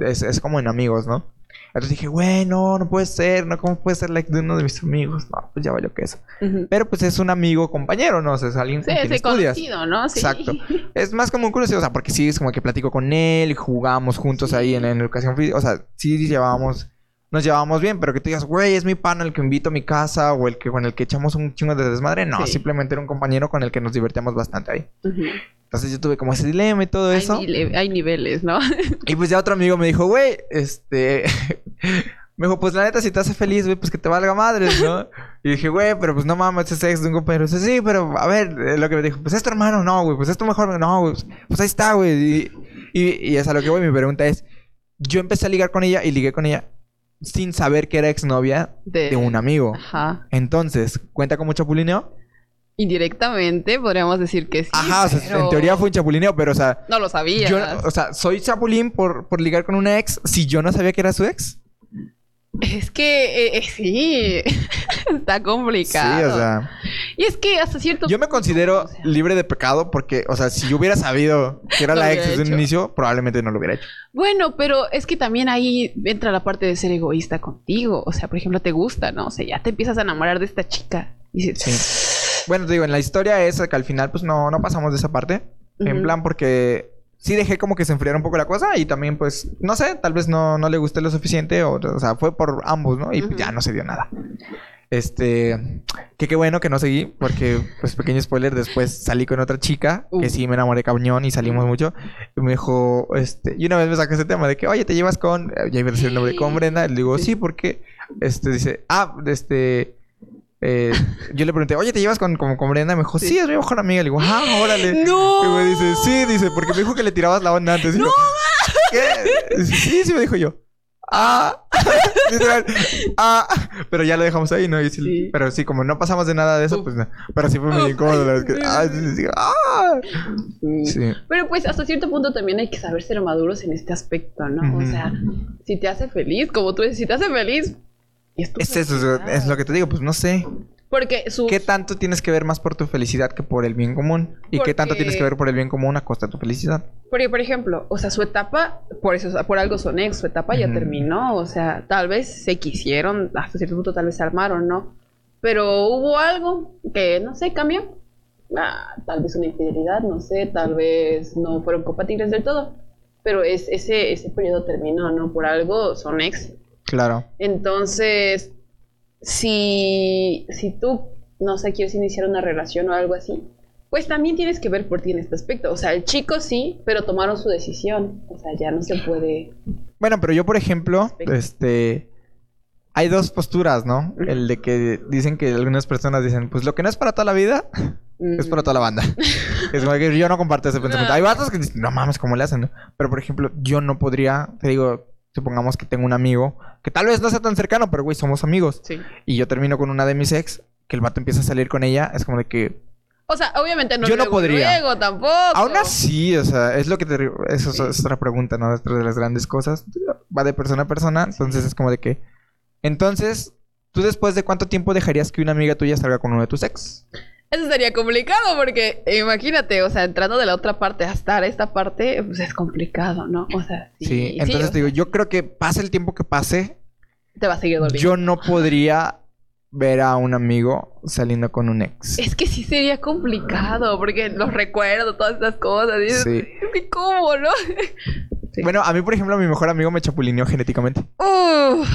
Es, es como en amigos, ¿no? Entonces dije, güey, no, no puede ser, ¿no? ¿Cómo puede ser like de uno de mis amigos? No, pues ya valió que eso. Ujú. Pero pues es un amigo compañero, ¿no? O sea, es alguien Sí, con quien estudias. conocido, ¿no? Sí. Exacto. Es más como un conocido, o sea, porque sí es como que platico con él y jugamos juntos Sí. ahí en, en educación física. O sea, sí llevábamos, nos llevábamos bien, pero que tú digas, güey, es mi pana el que invito a mi casa o el que con el que echamos un chingo de desmadre. No, Sí. simplemente era un compañero con el que nos divertíamos bastante ahí. Entonces yo tuve como ese dilema y todo Hay, eso. hay niveles, ¿no? Y pues ya otro amigo me dijo, güey, este... me dijo, pues la neta, si te hace feliz, güey, pues que te valga madres, ¿no? y dije, güey, pero pues no mames, es ex de un compañero. Dice, sí, pero a ver, eh, lo que me dijo, pues es tu hermano, no, güey, pues es tu mejor, no, güey, pues, pues ahí está, güey. Y, y, y es a lo que voy, mi pregunta es, yo empecé a ligar con ella y ligué con ella sin saber que era exnovia De- de un amigo. Ajá. Entonces, ¿cuenta como chapulineo? Indirectamente podríamos decir que sí. Ajá, o sea, pero en teoría fue un chapulineo, pero o sea... No lo sabías. Yo, o sea, soy chapulín por, por ligar con una ex si yo no sabía que era su ex. Es que eh, eh, sí. Está complicado. Sí, o sea, Y es que hasta cierto yo me considero libre de pecado porque, o sea, si yo hubiera sabido que era la ex desde un inicio, probablemente no lo hubiera hecho. Bueno, pero es que también ahí entra la parte de ser egoísta contigo. O sea, por ejemplo, te gusta, ¿no? O sea, ya te empiezas a enamorar de esta chica. Y dices, Sí. Bueno, te digo, en la historia es que al final, pues no, no pasamos de esa parte. En plan, porque sí dejé como que se enfriara un poco la cosa y también, pues, no sé, tal vez no, no le gusté lo suficiente o, o sea, fue por ambos, ¿no? Y Ujú. ya no se dio nada. Este, que qué bueno que no seguí, porque, pues, pequeño spoiler, después salí con otra chica, que Uh. sí me enamoré cañón y salimos mucho. Y me dijo, este, y una vez me sacó ese tema de que, oye, te llevas con, ya iba a decir el nombre, con Brenda. Le digo, sí, porque, este, dice, ah, este, eh, yo le pregunté, oye, ¿te llevas con, como con Brenda? Me dijo, sí, es mi mejor amiga. Le digo, ah, órale. ¡No! Y me dice, sí, dice, porque me dijo que le tirabas la onda antes. Y yo, ¿Qué? Sí, sí, me dijo yo. Ah, ah, pero ya lo dejamos ahí, ¿no? Y sí- Sí. Pero sí, como no pasamos de nada de eso, pues no. Pero sí fue muy incómodo, la verdad. que- ah, sí, sí, ah. Sí. Pero pues hasta cierto punto también hay que saber ser maduros en este aspecto, ¿no? O sea, si te hace feliz, como tú dices, si te hace feliz, es Es eso, es lo que te digo, pues no sé. Porque su... ¿Qué tanto tienes que ver más por tu felicidad que por el bien común? ¿Y qué tanto Porque- tienes que ver por el bien común a costa de tu felicidad? Porque, por ejemplo, o sea, su etapa, por eso, por algo son ex, su etapa ya terminó, o sea, tal vez se quisieron, hasta cierto punto tal vez se armaron, ¿no? Pero hubo algo que, no sé, cambió. Ah, tal vez una infidelidad, no sé, tal vez no fueron compatibles del todo. Pero es, ese, ese periodo terminó, ¿no? Por algo son ex. Claro. Entonces, si, si tú, no sé, quieres iniciar una relación o algo así, pues también tienes que ver por ti en este aspecto. O sea, el chico sí, pero tomaron su decisión. O sea, ya no se puede. Bueno, pero yo, por ejemplo, Aspecto. este... Hay dos posturas, ¿no? El de que dicen que algunas personas dicen, pues lo que no es para toda la vida, es para toda la banda. es como que yo no comparto ese pensamiento. No. Hay vatos que dicen, no mames, ¿cómo le hacen? no?". Pero, por ejemplo, yo no podría, te digo, supongamos que tengo un amigo, que tal vez no sea tan cercano, pero güey, somos amigos. Sí. Y yo termino con una de mis ex, que el vato empieza a salir con ella, es como de que... O sea, obviamente no Yo no podría. luego tampoco. Aún así, o sea, es lo que te... Eso es- Sí. es otra pregunta, ¿no? Otra de las grandes cosas. Va de persona a persona, entonces es como de que... Entonces, ¿tú después de cuánto tiempo dejarías que una amiga tuya salga con uno de tus ex? Eso sería complicado porque imagínate, o sea, entrando de la otra parte a estar esta parte, pues es complicado, ¿no? O sea, sí. Sí, entonces te digo, sea, yo creo que pase el tiempo que pase, te va a seguir doliendo. yo no podría ver a un amigo saliendo con un ex. Es que sí sería complicado, porque los recuerdo, todas estas cosas. Y es- Sí. ¿y ¿Cómo, no? Sí. Bueno, a mí, por ejemplo, mi mejor amigo me chapulineó genéticamente. Uf.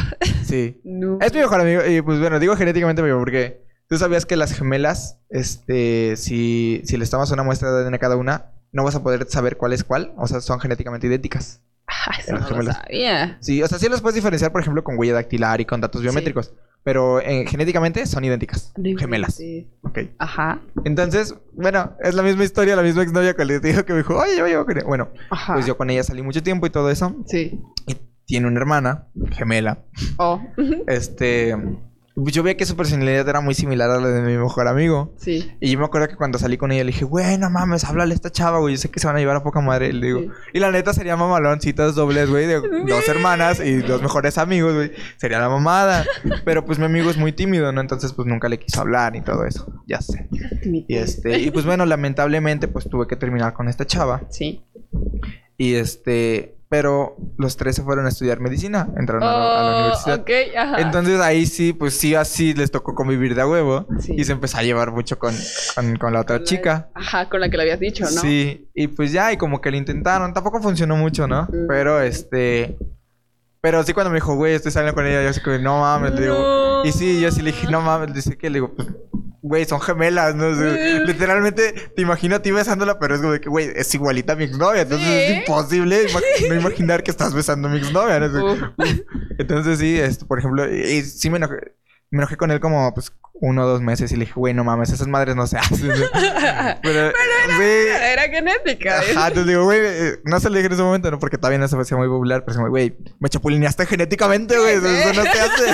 Sí. No. Es mi mejor amigo. Y pues bueno, digo genéticamente porque tú sabías que las gemelas, este, si, si les tomas una muestra de ADN a cada una, no vas a poder saber cuál es cuál. O sea, son genéticamente idénticas. Ah, eso Las no lo gemelas. sabía. Sí, o sea, sí los puedes diferenciar, por ejemplo, con huella dactilar y con datos biométricos. Pero eh, genéticamente son idénticas. Gemelas. Sí. Ok. Ajá. Entonces, bueno, es la misma historia, la misma exnovia que le dijo que me dijo, oye, yo llevo con ella". Bueno, Ajá. pues yo con ella salí mucho tiempo y todo eso. Sí. Y tiene una hermana, gemela. Oh. Este. Pues Yo veía que su personalidad era muy similar a la de mi mejor amigo. sí. Y yo me acuerdo que cuando salí con ella le dije, güey, no mames, háblale a esta chava, güey. Yo sé que se van a llevar a poca madre. Le digo, Sí. y la neta sería mamalón, citas dobles, güey, de dos hermanas y dos mejores amigos, güey. Sería la mamada. Pero pues mi amigo es muy tímido, ¿no? Entonces, pues nunca le quiso hablar y todo eso. Ya sé. Y este, y pues bueno, lamentablemente, pues tuve que terminar con esta chava. Sí. Y este, pero los tres se fueron a estudiar medicina, entraron a, la, a la Oh, universidad. ajá. Entonces ahí sí, pues sí, así les tocó convivir de a huevo. Sí. Y se empezó a llevar mucho con, con, con la otra Con la- chica. Ajá, con la que le habías dicho, ¿no? Sí, y pues ya, y como que lo intentaron. Tampoco funcionó mucho, ¿no? Mm. Pero este. Pero sí, cuando me dijo, güey, estoy saliendo con ella, yo así como, no mames, le digo. Y sí, yo sí le dije, no mames, dice que le digo, pues, güey, son gemelas, ¿no? Mm. literalmente te imagino a ti besándola, pero es como de que, güey, es igualita a mi exnovia. Entonces es imposible ima- no imaginar que estás besando a mi exnovia, ¿no? Entonces sí, esto, por ejemplo, y, y sí me enojé, me enojé con él como pues uno o dos meses y le dije, güey, no mames, esas madres no se hacen. Pero, güey, Era genética. ajá, te digo, güey, eh, no se lo dije en ese momento, no, porque todavía no se me hacía muy popular, pero güey, me chapulineaste genéticamente, güey, eso, eso no se hace.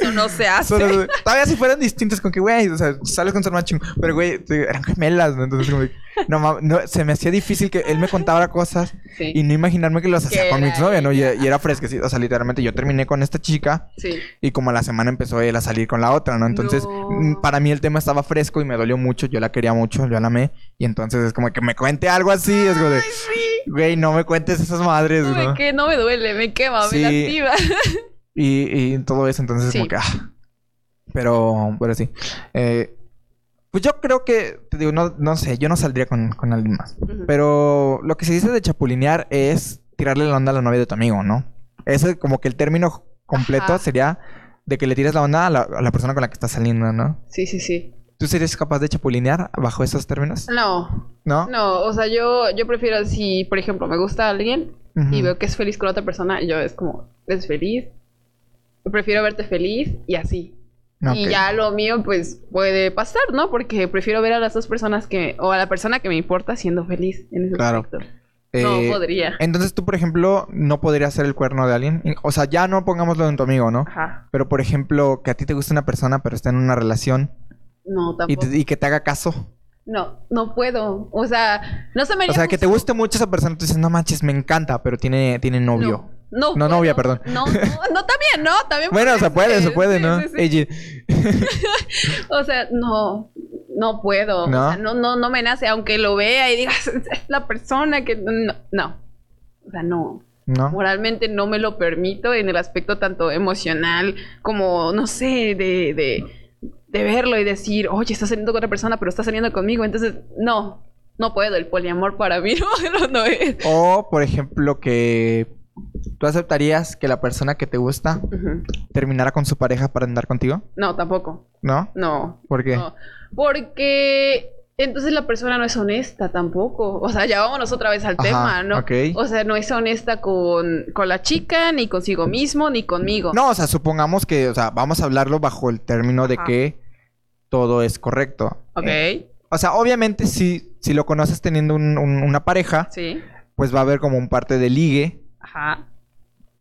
Eso no se hace. Eso no todavía si fueran distintas con que, güey, o sea, sales con su hermano chingo, pero güey, eran gemelas, ¿no? Entonces, como, no mames, no, se me hacía difícil que él me contara cosas Sí. y no imaginarme que los hacía con mi era exnovia, ¿no? Y, y era fresquecito. O sea, literalmente yo terminé con esta chica Sí. y como a la semana empezó él a salir con la otra, ¿no? Entonces, Mm, para mí el tema estaba fresco y me dolió mucho. Yo la quería mucho, yo la amé. Y entonces es como que me cuente algo así. Es como de, Sí. güey, no me cuentes esas madres, No ¿no? me, que no me duele, me quema, Sí. me lastima. Y, y todo eso, entonces Sí. como que... ah. Pero, pero sí. Eh, pues yo creo que, te digo, no, no sé, yo no saldría con, con alguien más. Pero lo que se dice de chapulinear es tirarle la onda a la novia de tu amigo, ¿no? Ese como que el término completo Ajá. sería de que le tires la onda a la, a la persona con la que estás saliendo, ¿no? Sí, sí, sí. ¿Tú serías capaz de chapulinear bajo esos términos? No, ¿No? no, o sea, yo, yo prefiero si, por ejemplo, me gusta alguien y veo que es feliz con otra persona, yo es como, ¿es feliz? Prefiero verte feliz y así. Ok. Y ya lo mío, pues, puede pasar, ¿no? Porque prefiero ver a las dos personas que... O a la persona que me importa siendo feliz en ese Claro. aspecto. Eh, No podría. Entonces tú, por ejemplo, no podrías ser el cuerno de alguien. O sea, ya no pongámoslo en tu amigo, ¿no? Ajá. Pero, por ejemplo, que a ti te guste una persona, pero está en una relación No, y, tampoco. te- y que te haga caso. No, no puedo. O sea, no se me O sea, que te guste mucho esa persona, tú dices, no manches, me encanta, pero tiene, tiene novio. No, no, No, novia, perdón. No, no, no, también, no, también. Bueno, se puede, se puede, Sí, ¿no? sí, sí. Ella- O sea, no, no puedo. ¿No? O sea, no, no, no me nace, aunque lo vea y digas, es la persona que. No, no. O sea, no. ¿No? Moralmente no me lo permito en el aspecto tanto emocional como, no sé, de, de, de verlo y decir, oye, estás saliendo con otra persona, pero estás saliendo conmigo. Entonces, no, no puedo. El poliamor para mí no, no es. O, por ejemplo, que tú aceptarías que la persona que te gusta terminara con su pareja para andar contigo, No, tampoco. ¿no? No. ¿Por qué? No, porque entonces la persona no es honesta tampoco. O sea, ya vámonos otra vez al Ajá, tema, ¿no? ok. O sea, no es honesta con, con la chica, ni consigo mismo, ni conmigo. No, o sea, supongamos que, o sea, vamos a hablarlo bajo el término de que todo es correcto. Ok. Eh, o sea, obviamente, si, si lo conoces teniendo un- un- una pareja, Sí. pues va a haber como un parte de ligue Ajá.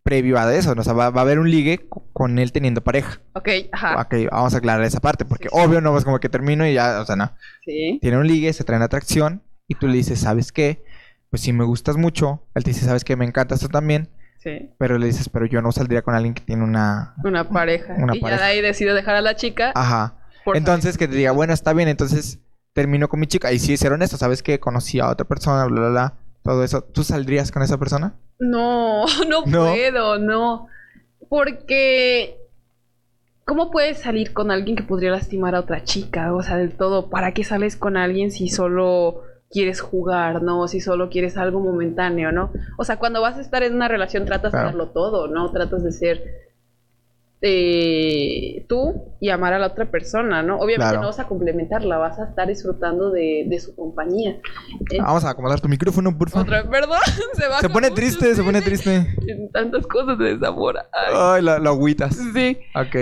previo a eso. ¿no? O sea, va, va a haber un ligue co- con él teniendo pareja. Ok, ajá. Ok, vamos a aclarar esa parte, porque Sí, sí. obvio no es como que termino y ya, o sea, no. Sí. Tiene un ligue, se traen atracción y tú le dices, ¿sabes qué? Pues si me gustas mucho, él te dice, ¿sabes qué? Me encanta esto también, Sí. pero le dices, pero yo no saldría con alguien que tiene una... Una pareja. Una y pareja. ya de ahí decido dejar a la chica. Ajá. Entonces que te diga, bueno, está bien, entonces termino con mi chica. Y sí, ser honesto, ¿sabes qué? Conocí a otra persona, bla, bla, bla. Todo eso. ¿Tú saldrías con esa persona? No, no, ¿No? puedo, no. Porque ¿Cómo puedes salir con alguien que podría lastimar a otra chica? O sea, del todo, ¿para qué sales con alguien si solo quieres jugar, ¿no? Si solo quieres algo momentáneo, ¿no? O sea, cuando vas a estar en una relación tratas Claro. de darlo todo, ¿no? Tratas de ser eh, tú y amar a la otra persona, ¿no? Obviamente Claro. no vas a complementarla, vas a estar disfrutando de, de su compañía. Eh, Vamos a acomodar tu micrófono, por favor. otra vez, perdón, se va Se con pone mucho, triste, se pone triste. En tantas cosas de desamor. Ay, Ay, la, la agüitas. sí. Ok.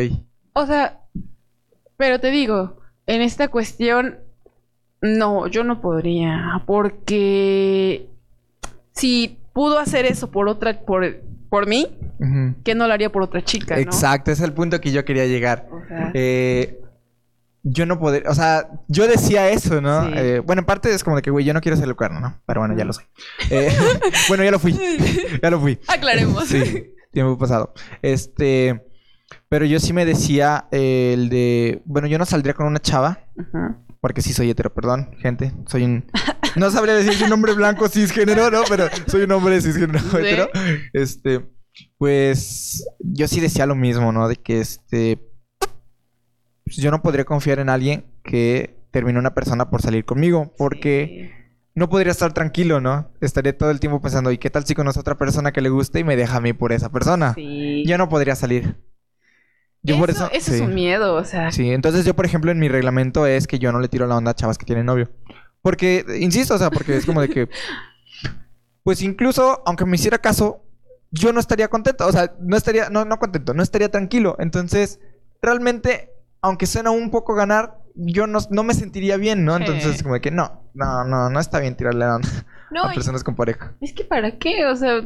O sea, pero te digo, en esta cuestión, no, yo no podría, porque si pudo hacer eso por otra, por, por mí, Ujú. ¿qué no lo haría por otra chica, no? Exacto, ese es el punto que yo quería llegar. O sea, Eh, yo no podría, o sea, yo decía eso, ¿no? Sí. Eh, bueno, en parte es como de que, güey, yo no quiero ser el cuerno, ¿no? Pero bueno, ya lo soy. Eh, bueno, ya lo fui. ya lo fui. aclaremos. Sí, tiempo pasado. Este, pero yo sí me decía eh, el de, bueno, yo no saldría con una chava, Ajá. porque sí soy hetero, perdón, gente. Soy un, no sabría decir si un hombre blanco cisgénero, ¿no? Pero soy un hombre cisgénero Sí. Este, pues yo sí decía lo mismo, ¿no? De que este, pues, yo no podría confiar en alguien que termine una persona por salir conmigo, porque no podría estar tranquilo, ¿no? Estaría todo el tiempo pensando, ¿y qué tal si conoce a otra persona que le guste y me deja a mí por esa persona? Sí. Yo no podría salir. Yo por eso. eso es un miedo, o sea. Sí, entonces yo, por ejemplo, en mi reglamento es que yo no le tiro la onda a chavas que tienen novio. Porque, insisto, o sea, porque es como de que. Pues incluso, aunque me hiciera caso, yo no estaría contento. O sea, no estaría, no, no contento, no estaría tranquilo. Entonces, realmente, aunque suena un poco ganar, yo no, no me sentiría bien, ¿no? Entonces, como de que no, no, no, no está bien tirarle onda No, a personas con pareja. Es que para qué, o sea,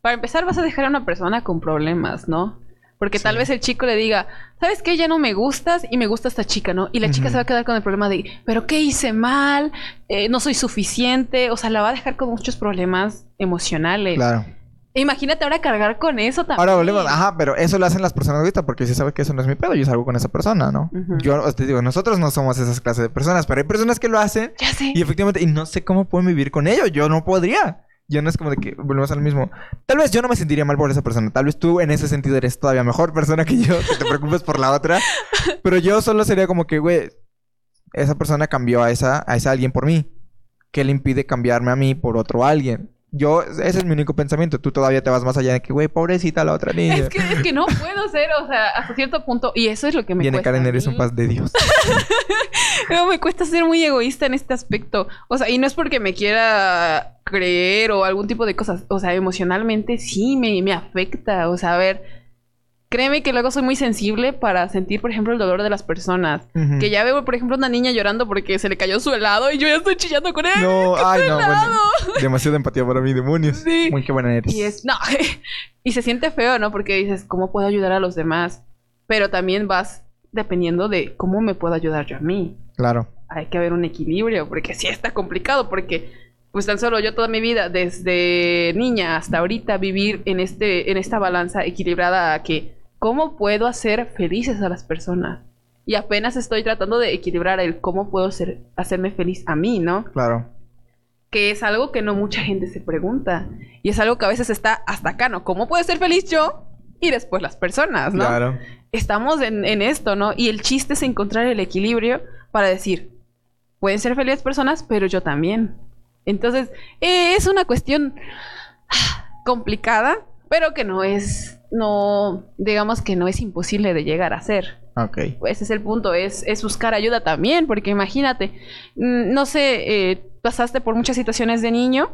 para empezar vas a dejar a una persona con problemas, ¿no? Porque tal vez el chico le diga, ¿sabes qué? Ya no me gustas y me gusta esta chica, ¿no? Y la chica se va a quedar con el problema de, ¿pero qué hice mal? Eh, no soy suficiente. O sea, la va a dejar con muchos problemas emocionales. Claro. Imagínate ahora cargar con eso también. Ahora volvemos, ajá, pero eso lo hacen las personas ahorita porque si sabe que eso no es mi pedo, yo salgo con esa persona, ¿no? Yo te digo, nosotros no somos esas clases de personas, pero hay personas que lo hacen Ya sé. y efectivamente, y no sé cómo pueden vivir con ello, yo no podría. Yo no es como de que volvemos al mismo. Tal vez yo no me sentiría mal por esa persona, tal vez tú en ese sentido eres todavía mejor persona que yo, que te preocupes por la otra, pero yo solo sería como que, güey, esa persona cambió a esa, a esa alguien por mí. ¿Qué le impide cambiarme a mí por otro alguien? Yo, ese es mi único pensamiento. Tú todavía te vas más allá de que, güey, pobrecita la otra niña. Es que, es que no puedo ser, o sea, hasta cierto punto. Y eso es lo que me Viene cuesta. Karen, eres un paz de Dios. Pero me cuesta ser muy egoísta en este aspecto. O sea, y no es porque me quiera creer o algún tipo de cosas. O sea, emocionalmente sí me, me afecta. O sea, a ver, créeme que luego soy muy sensible para sentir, por ejemplo, el dolor de las personas. Que ya veo, por ejemplo, una niña llorando porque se le cayó su helado y yo ya estoy chillando con él. No, ay, no, bueno. Demasiada empatía para mí, demonios. Sí. Muy qué buena eres. Y es, no, y se siente feo, ¿no? Porque dices, ¿cómo puedo ayudar a los demás? Pero también vas dependiendo de cómo me puedo ayudar yo a mí. Claro. hay que haber un equilibrio, porque sí está complicado, porque pues tan solo yo toda mi vida, desde niña hasta ahorita, vivir en, este, en esta balanza equilibrada a que, ¿cómo puedo hacer felices a las personas? Y apenas estoy tratando de equilibrar el cómo puedo ser, hacerme feliz a mí, ¿no? Claro. Que es algo que no mucha gente se pregunta. Y es algo que a veces está hasta acá, ¿no? ¿Cómo puedo ser feliz yo? Y después las personas, ¿no? Claro. estamos en, en esto, ¿no? Y el chiste es encontrar el equilibrio para decir, pueden ser felices personas, pero yo también. Entonces, eh, es una cuestión complicada, pero que no es, no, digamos que no es imposible de llegar a ser. Ok. Ese es el punto, es, es buscar ayuda también, porque imagínate, mm, no sé, eh, pasaste por muchas situaciones de niño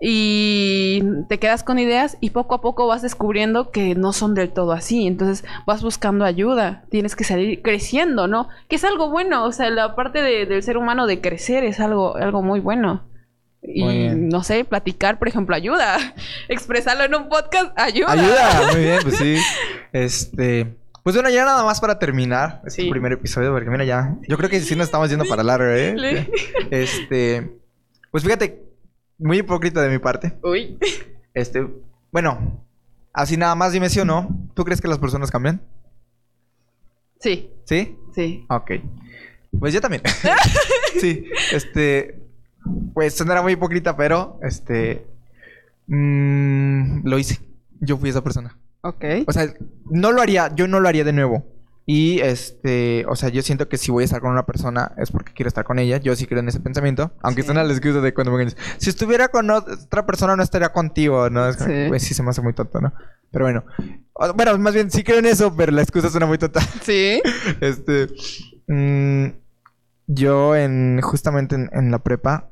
y te quedas con ideas y poco a poco vas descubriendo que no son del todo así, entonces vas buscando ayuda, tienes que salir creciendo, ¿no? Que es algo bueno, o sea, la parte de- del ser humano de crecer es algo, algo muy bueno. Y no sé, platicar, por ejemplo, ayuda. Expresarlo en un podcast ayuda. Ayuda, muy bien, pues sí. Este. Pues bueno, ya nada más para terminar este Sí. primer episodio, porque mira ya. Yo creo que sí nos estamos yendo para largo, ¿eh? Este. Pues fíjate, muy hipócrita de mi parte. Uy. Este. Bueno, así nada más dime sí o no. ¿Tú crees que las personas cambian? Sí, ¿Sí? sí. Ok. Pues yo también. sí, este. Pues sonará muy hipócrita, pero este. mm, lo hice. Yo fui esa persona. Ok. O sea, no lo haría, yo no lo haría de nuevo. Y este, o sea, yo siento que si voy a estar con una persona es porque quiero estar con ella. Yo sí creo en ese pensamiento. Aunque Sí. suena la excusa de cuando me dicen, si estuviera con otra persona no estaría contigo, ¿no? Es como, Sí. pues sí se me hace muy tonto, ¿no? Pero bueno. O- Bueno, más bien sí creo en eso, pero la excusa suena muy tonta. Sí. Este. mm, yo en. Justamente en, en la prepa.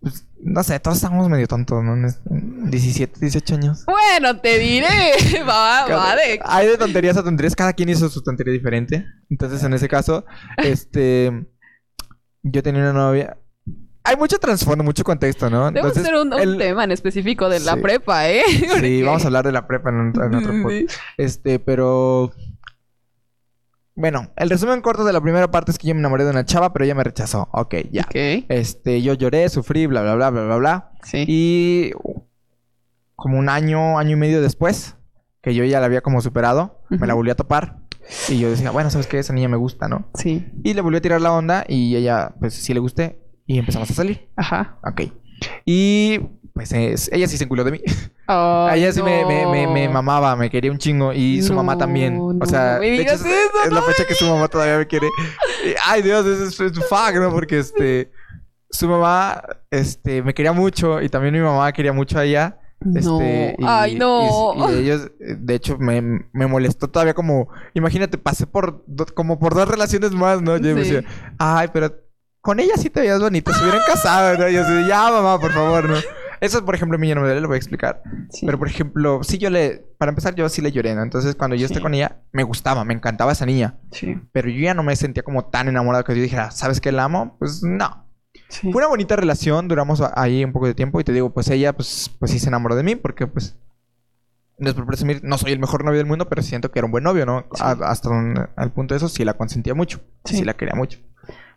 Pues, no sé, todos estábamos medio tontos, ¿no? En 17, 18 años. Bueno, te diré. Va, va de. Hay de tonterías a tonterías. Cada quien hizo su tontería diferente. Entonces, en ese caso, este. Yo tenía una novia. Hay mucho trasfondo, mucho contexto, ¿no? Debemos Entonces, hacer un, un el- tema en específico de la Sí. prepa, ¿eh? Sí, vamos a hablar de la prepa en, otro podcast. Sí. Este, pero. Bueno, el resumen corto de la primera parte es que yo me enamoré de una chava, pero ella me rechazó. Ok, ya. Ok. Este, yo lloré, sufrí, bla, bla, bla, bla, bla, bla. Sí. Y como un año, año y medio después, que yo ya la había como superado, me la volví a topar. Y yo decía, bueno, ¿sabes qué? Esa niña me gusta, ¿no? Sí. Y le volví a tirar la onda y ella, pues sí le gusté. Y empezamos a salir. Ajá. Ok. Y pues es- ella sí se enculó de mí. Ay, ella sí me, me, me, me mamaba, me quería un chingo. Y su mamá también. no, o sea, me de hecho, es, eso, es la fecha que su mamá todavía me quiere. Y, ay, Dios, es, es, es fuck, ¿no? Porque este. Su mamá, este, me quería mucho y también mi mamá quería mucho a ella. Este, no. Ay, no. Y, y ellos, de hecho, me, me molestó todavía como... Imagínate, pasé por... do- como por dos relaciones más, ¿no? Yo me decía, ay, pero con ella sí te veías bonito. Se hubieran casado, ¿no? Y yo así, ya, mamá, por favor, ¿no? Eso, por ejemplo, a mí ya no me duele, lo voy a explicar. Sí. Pero, por ejemplo, sí yo le... Para empezar, yo sí le lloré, ¿no? Entonces, cuando yo esté Sí. con ella, me gustaba, me encantaba esa niña. Sí. Pero yo ya no me sentía como tan enamorado que yo dijera, ¿sabes qué la amo? Pues no. Sí. Fue una bonita relación, duramos ahí un poco de tiempo y te digo, pues ella pues, pues sí se enamoró de mí porque pues no es por presumir, no soy el mejor novio del mundo, pero siento que era un buen novio, ¿no? Sí. A- hasta un- al punto de eso sí la consentía mucho, sí, Sí. la quería mucho.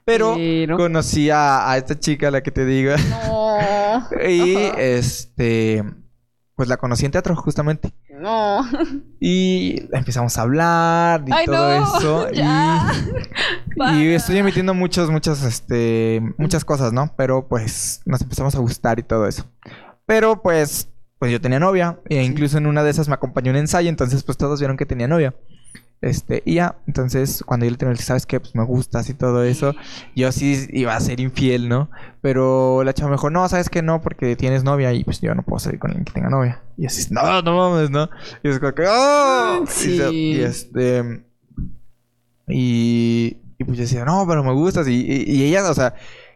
Pero Pero- conocí a, a esta chica, la que te digo, No. y Ajá. este, pues la conocí en teatro justamente. No. Y empezamos a hablar y Ay, todo no. eso. Ya. Y, y Para. estoy emitiendo muchas, muchas, este, muchas cosas, ¿no? Pero pues nos empezamos a gustar y todo eso. Pero pues, pues yo tenía novia. E incluso en una de esas me acompañó un ensayo. Entonces pues todos vieron que tenía novia. Este, y ya, entonces cuando yo le tenía, ¿sabes qué? Pues me gustas y todo eso. Yo sí iba a ser infiel, ¿no? Pero la chava me dijo, no, ¿sabes qué? No, porque tienes novia y pues yo no puedo salir con alguien que tenga novia. Y así, no, no mames, ¿no? Y es como que, ¡oh! Y se- Sí. Y, este... Y, y pues yo decía, no, pero me gustas. Y, y, y ella, o sea,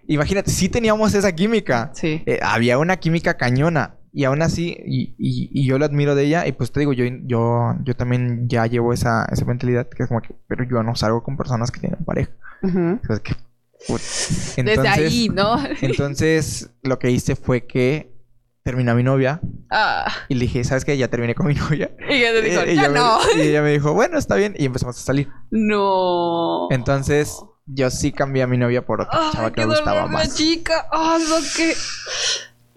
imagínate, sí teníamos esa química. Sí. Eh, había una química cañona. Y aún así, y, y, y yo lo admiro de ella. Y pues te digo, yo, yo, yo también ya llevo esa, esa mentalidad que es como que, pero yo no salgo con personas que tienen pareja. Ujú. O sea, que, put- Desde ahí, ¿no? entonces, lo que hice fue que terminé a mi novia Ah. y le dije, ¿sabes qué? Ya terminé con mi novia. Y ella te dijo, Eh, ella me- no. y ella me dijo, bueno, está bien. Y empezamos a salir. No. Entonces, yo sí cambié a mi novia por otra chava que me gustaba la más. chica. Ah, lo que.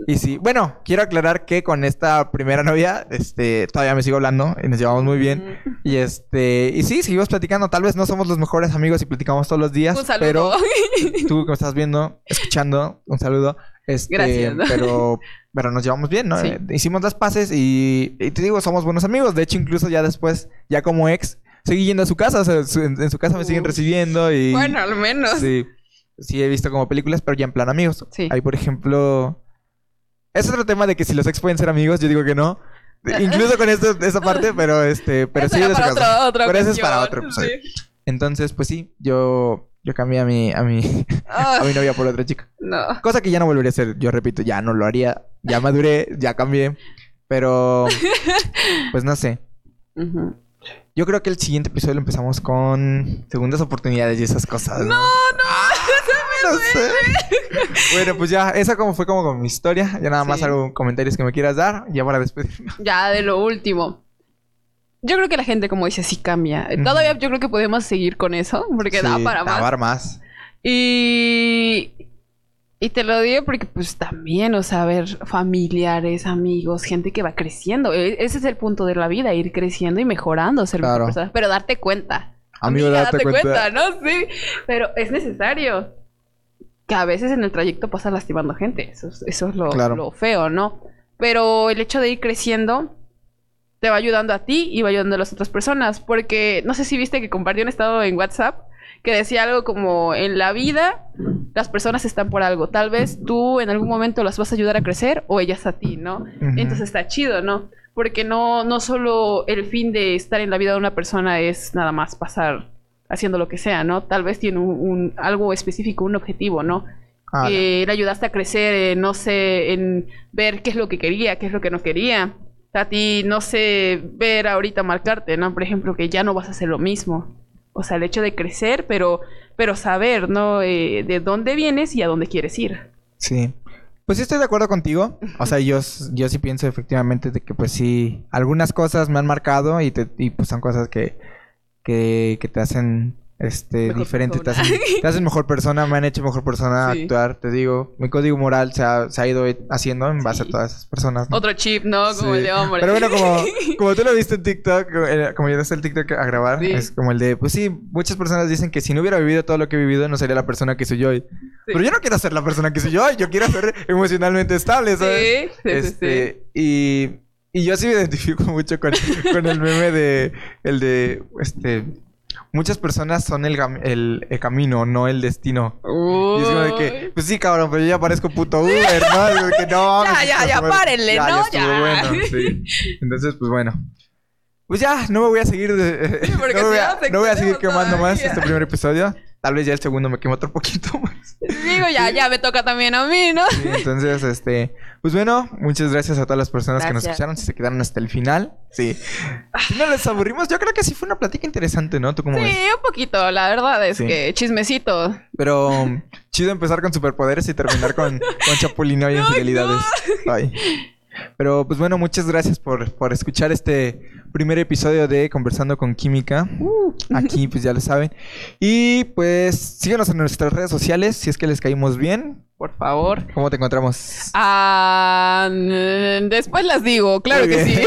Y sí, bueno, quiero aclarar que con esta primera novia, este, todavía me sigo hablando y nos llevamos muy bien. Mm. Y este, y sí, seguimos platicando. Tal vez no somos los mejores amigos y platicamos todos los días, Un saludo. pero tú que me estás viendo, escuchando, un saludo. Este, Gracias. Pero, pero nos llevamos bien, ¿no? Sí. Eh, Hicimos las paces y, y te digo, somos buenos amigos. De hecho, incluso ya después, ya como ex, seguí yendo a su casa. O sea, su- en, en su casa me siguen recibiendo y... bueno, al menos. Sí. Sí, he visto como películas, pero ya en plan amigos. Sí. Hay, por ejemplo... Es otro tema de que si los ex pueden ser amigos, yo digo que no. Incluso con esto, esa parte, pero este... Pero Eso sí, de para otra, Pero ese es para otro episodio. sí. Entonces, pues sí, yo... Yo cambié a mi, a mi, Ah, a mi novia por otra chica. no. Cosa que ya no volvería a hacer. Yo repito, ya no lo haría. Ya maduré, ya cambié. Pero... Pues no sé. Yo creo que el siguiente episodio lo empezamos con segundas oportunidades y esas cosas. No, no, no sé. bueno, pues ya, esa como fue como con mi historia. Ya nada más Sí. algo comentarios que me quieras dar, ya para despedirme. Ya de lo último. Yo creo que la gente, como dice, sí cambia. Todavía yo creo que podemos seguir con eso, porque da para más. Y, y te lo digo porque pues también, o sea, ver familiares, amigos, gente que va creciendo. E- Ese es el punto de la vida, ir creciendo y mejorando, ser mejor Claro. persona. Pero darte cuenta. Amigo, Amiga, date cuenta. ¿no? Sí. Pero es necesario. Que a veces en el trayecto pasa lastimando gente. Eso, es- eso es lo, Claro. lo feo, ¿no? Pero el hecho de ir creciendo te va ayudando a ti y va ayudando a las otras personas. Porque no sé si viste que compartió un estado en WhatsApp que decía algo como en la vida las personas están por algo. Tal vez tú en algún momento las vas a ayudar a crecer o ellas a ti, ¿no? Entonces está chido, ¿no? Porque no, no solo el fin de estar en la vida de una persona es nada más pasar haciendo lo que sea, ¿no? Tal vez tiene un, un- algo específico, un objetivo, ¿no? Ah, le ayudaste a crecer, eh, no sé, en ver qué es lo que quería, qué es lo que no quería. A ti, no sé, ver ahorita marcarte, ¿no? Por ejemplo, que ya no vas a hacer lo mismo. O sea, el hecho de crecer, pero, pero saber, ¿no? Eh, de dónde vienes y a dónde quieres ir. Sí. Pues sí estoy de acuerdo contigo. O sea, yo, yo sí pienso efectivamente de que pues sí, algunas cosas me han marcado y, te, y pues son cosas que, que, que te hacen este Mejor diferente, te hacen, te hacen mejor persona, me han hecho mejor persona Sí. actuar, te digo. Mi código moral se ha, se ha ido haciendo en base Sí. a todas esas personas. ¿no? Otro chip, ¿no? Como Sí. el de hombre. Pero bueno, como, como tú lo viste en TikTok, eh, como yo el TikTok a grabar, es como el de, pues sí, muchas personas dicen que si no hubiera vivido todo lo que he vivido, no sería la persona que soy hoy. Pero yo no quiero ser la persona que soy yo hoy, yo quiero ser emocionalmente estable, ¿sabes? Sí, sí, sí, sí. este, Y, y yo sí me identifico mucho con, con el meme de, el de, este, muchas personas son el, el, el camino, no el destino. Y es como de que, Uy. pues sí, cabrón, pero yo ya parezco puto Uber, ¿no? Es como que no, Ya, ya, ya, párenle, ¿no? Ya. bueno, sí. Entonces, pues bueno. Pues ya, no me voy a seguir. de- porque no, voy a, no, voy a seguir quemando más este primer episodio. Tal vez ya el segundo me quemo otro poquito más. Digo, ya, ya me toca también a mí, ¿no? Sí, entonces, este, pues bueno, muchas gracias a todas las personas que nos escucharon, si se quedaron hasta el final. Sí. Si no les aburrimos, yo creo que sí fue una plática interesante, ¿no? ¿Tú cómo Sí, ves? un poquito, la verdad es Sí. que chismecito. Pero um, chido empezar con superpoderes y terminar con, con chapulino y Ay, infidelidades. Ay. Pero pues bueno, muchas gracias por, por escuchar este primer episodio de Conversando con Química. Aquí pues ya lo saben. Y pues síganos en nuestras redes sociales si es que les caímos bien. Por favor. ¿Cómo te encontramos? Ah, mm, después las digo, claro que sí.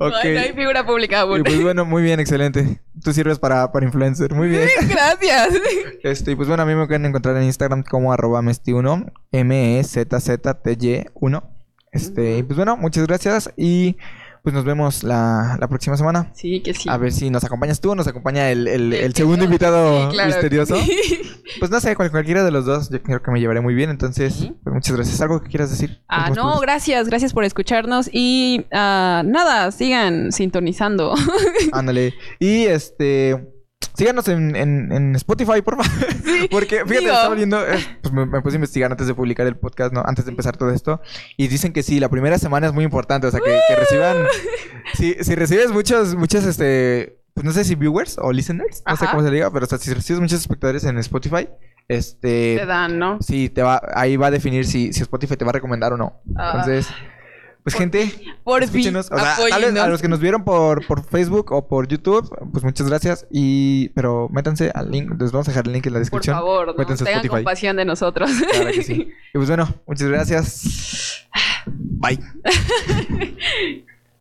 No Ok. hay- no hay figura pública aún. Y pues bueno, muy bien, excelente. Tú sirves para, para influencer. Muy bien. Gracias. Este, y pues bueno, a mí me pueden encontrar en Instagram como arroba mesti1, M-E-Z-Z-T-Y-1. Este, y pues bueno, muchas gracias y pues nos vemos la, la próxima semana. Sí, que sí. A ver si nos acompañas tú o nos acompaña el, el- El segundo invitado Sí, claro. misterioso. Pues no sé, cual- cualquiera de los dos, yo creo que me llevaré muy bien. Entonces, pues muchas gracias. ¿Algo que quieras decir? Ah, no, gracias, gracias por escucharnos y ah, nada, sigan sintonizando. Ándale. Y este. Síganos en, en, en Spotify, por favor. Porque, fíjate, digo. estaba viendo. eh, pues me, me puse a investigar antes de publicar el podcast, ¿no? Antes de empezar todo esto. Y dicen que sí, la primera semana es muy importante. O sea, que, que reciban. si, si recibes muchos, muchos, este. Pues no sé si viewers o listeners. No sé cómo se diga. Pero o sea, si recibes muchos espectadores en Spotify, este. Te dan, ¿no? Sí, te va, ahí va a definir si, si Spotify te va a recomendar o no. Ah. Entonces, pues gente, Por fin, escúchenos. O sea, tal vez a los que nos vieron por, por Facebook o por YouTube, pues muchas gracias. Y, pero métanse al link, les vamos a dejar el link en la Por descripción. favor, ¿no? Tengan Spotify. compasión de nosotros. Claro que sí. Y pues bueno, muchas gracias. Bye.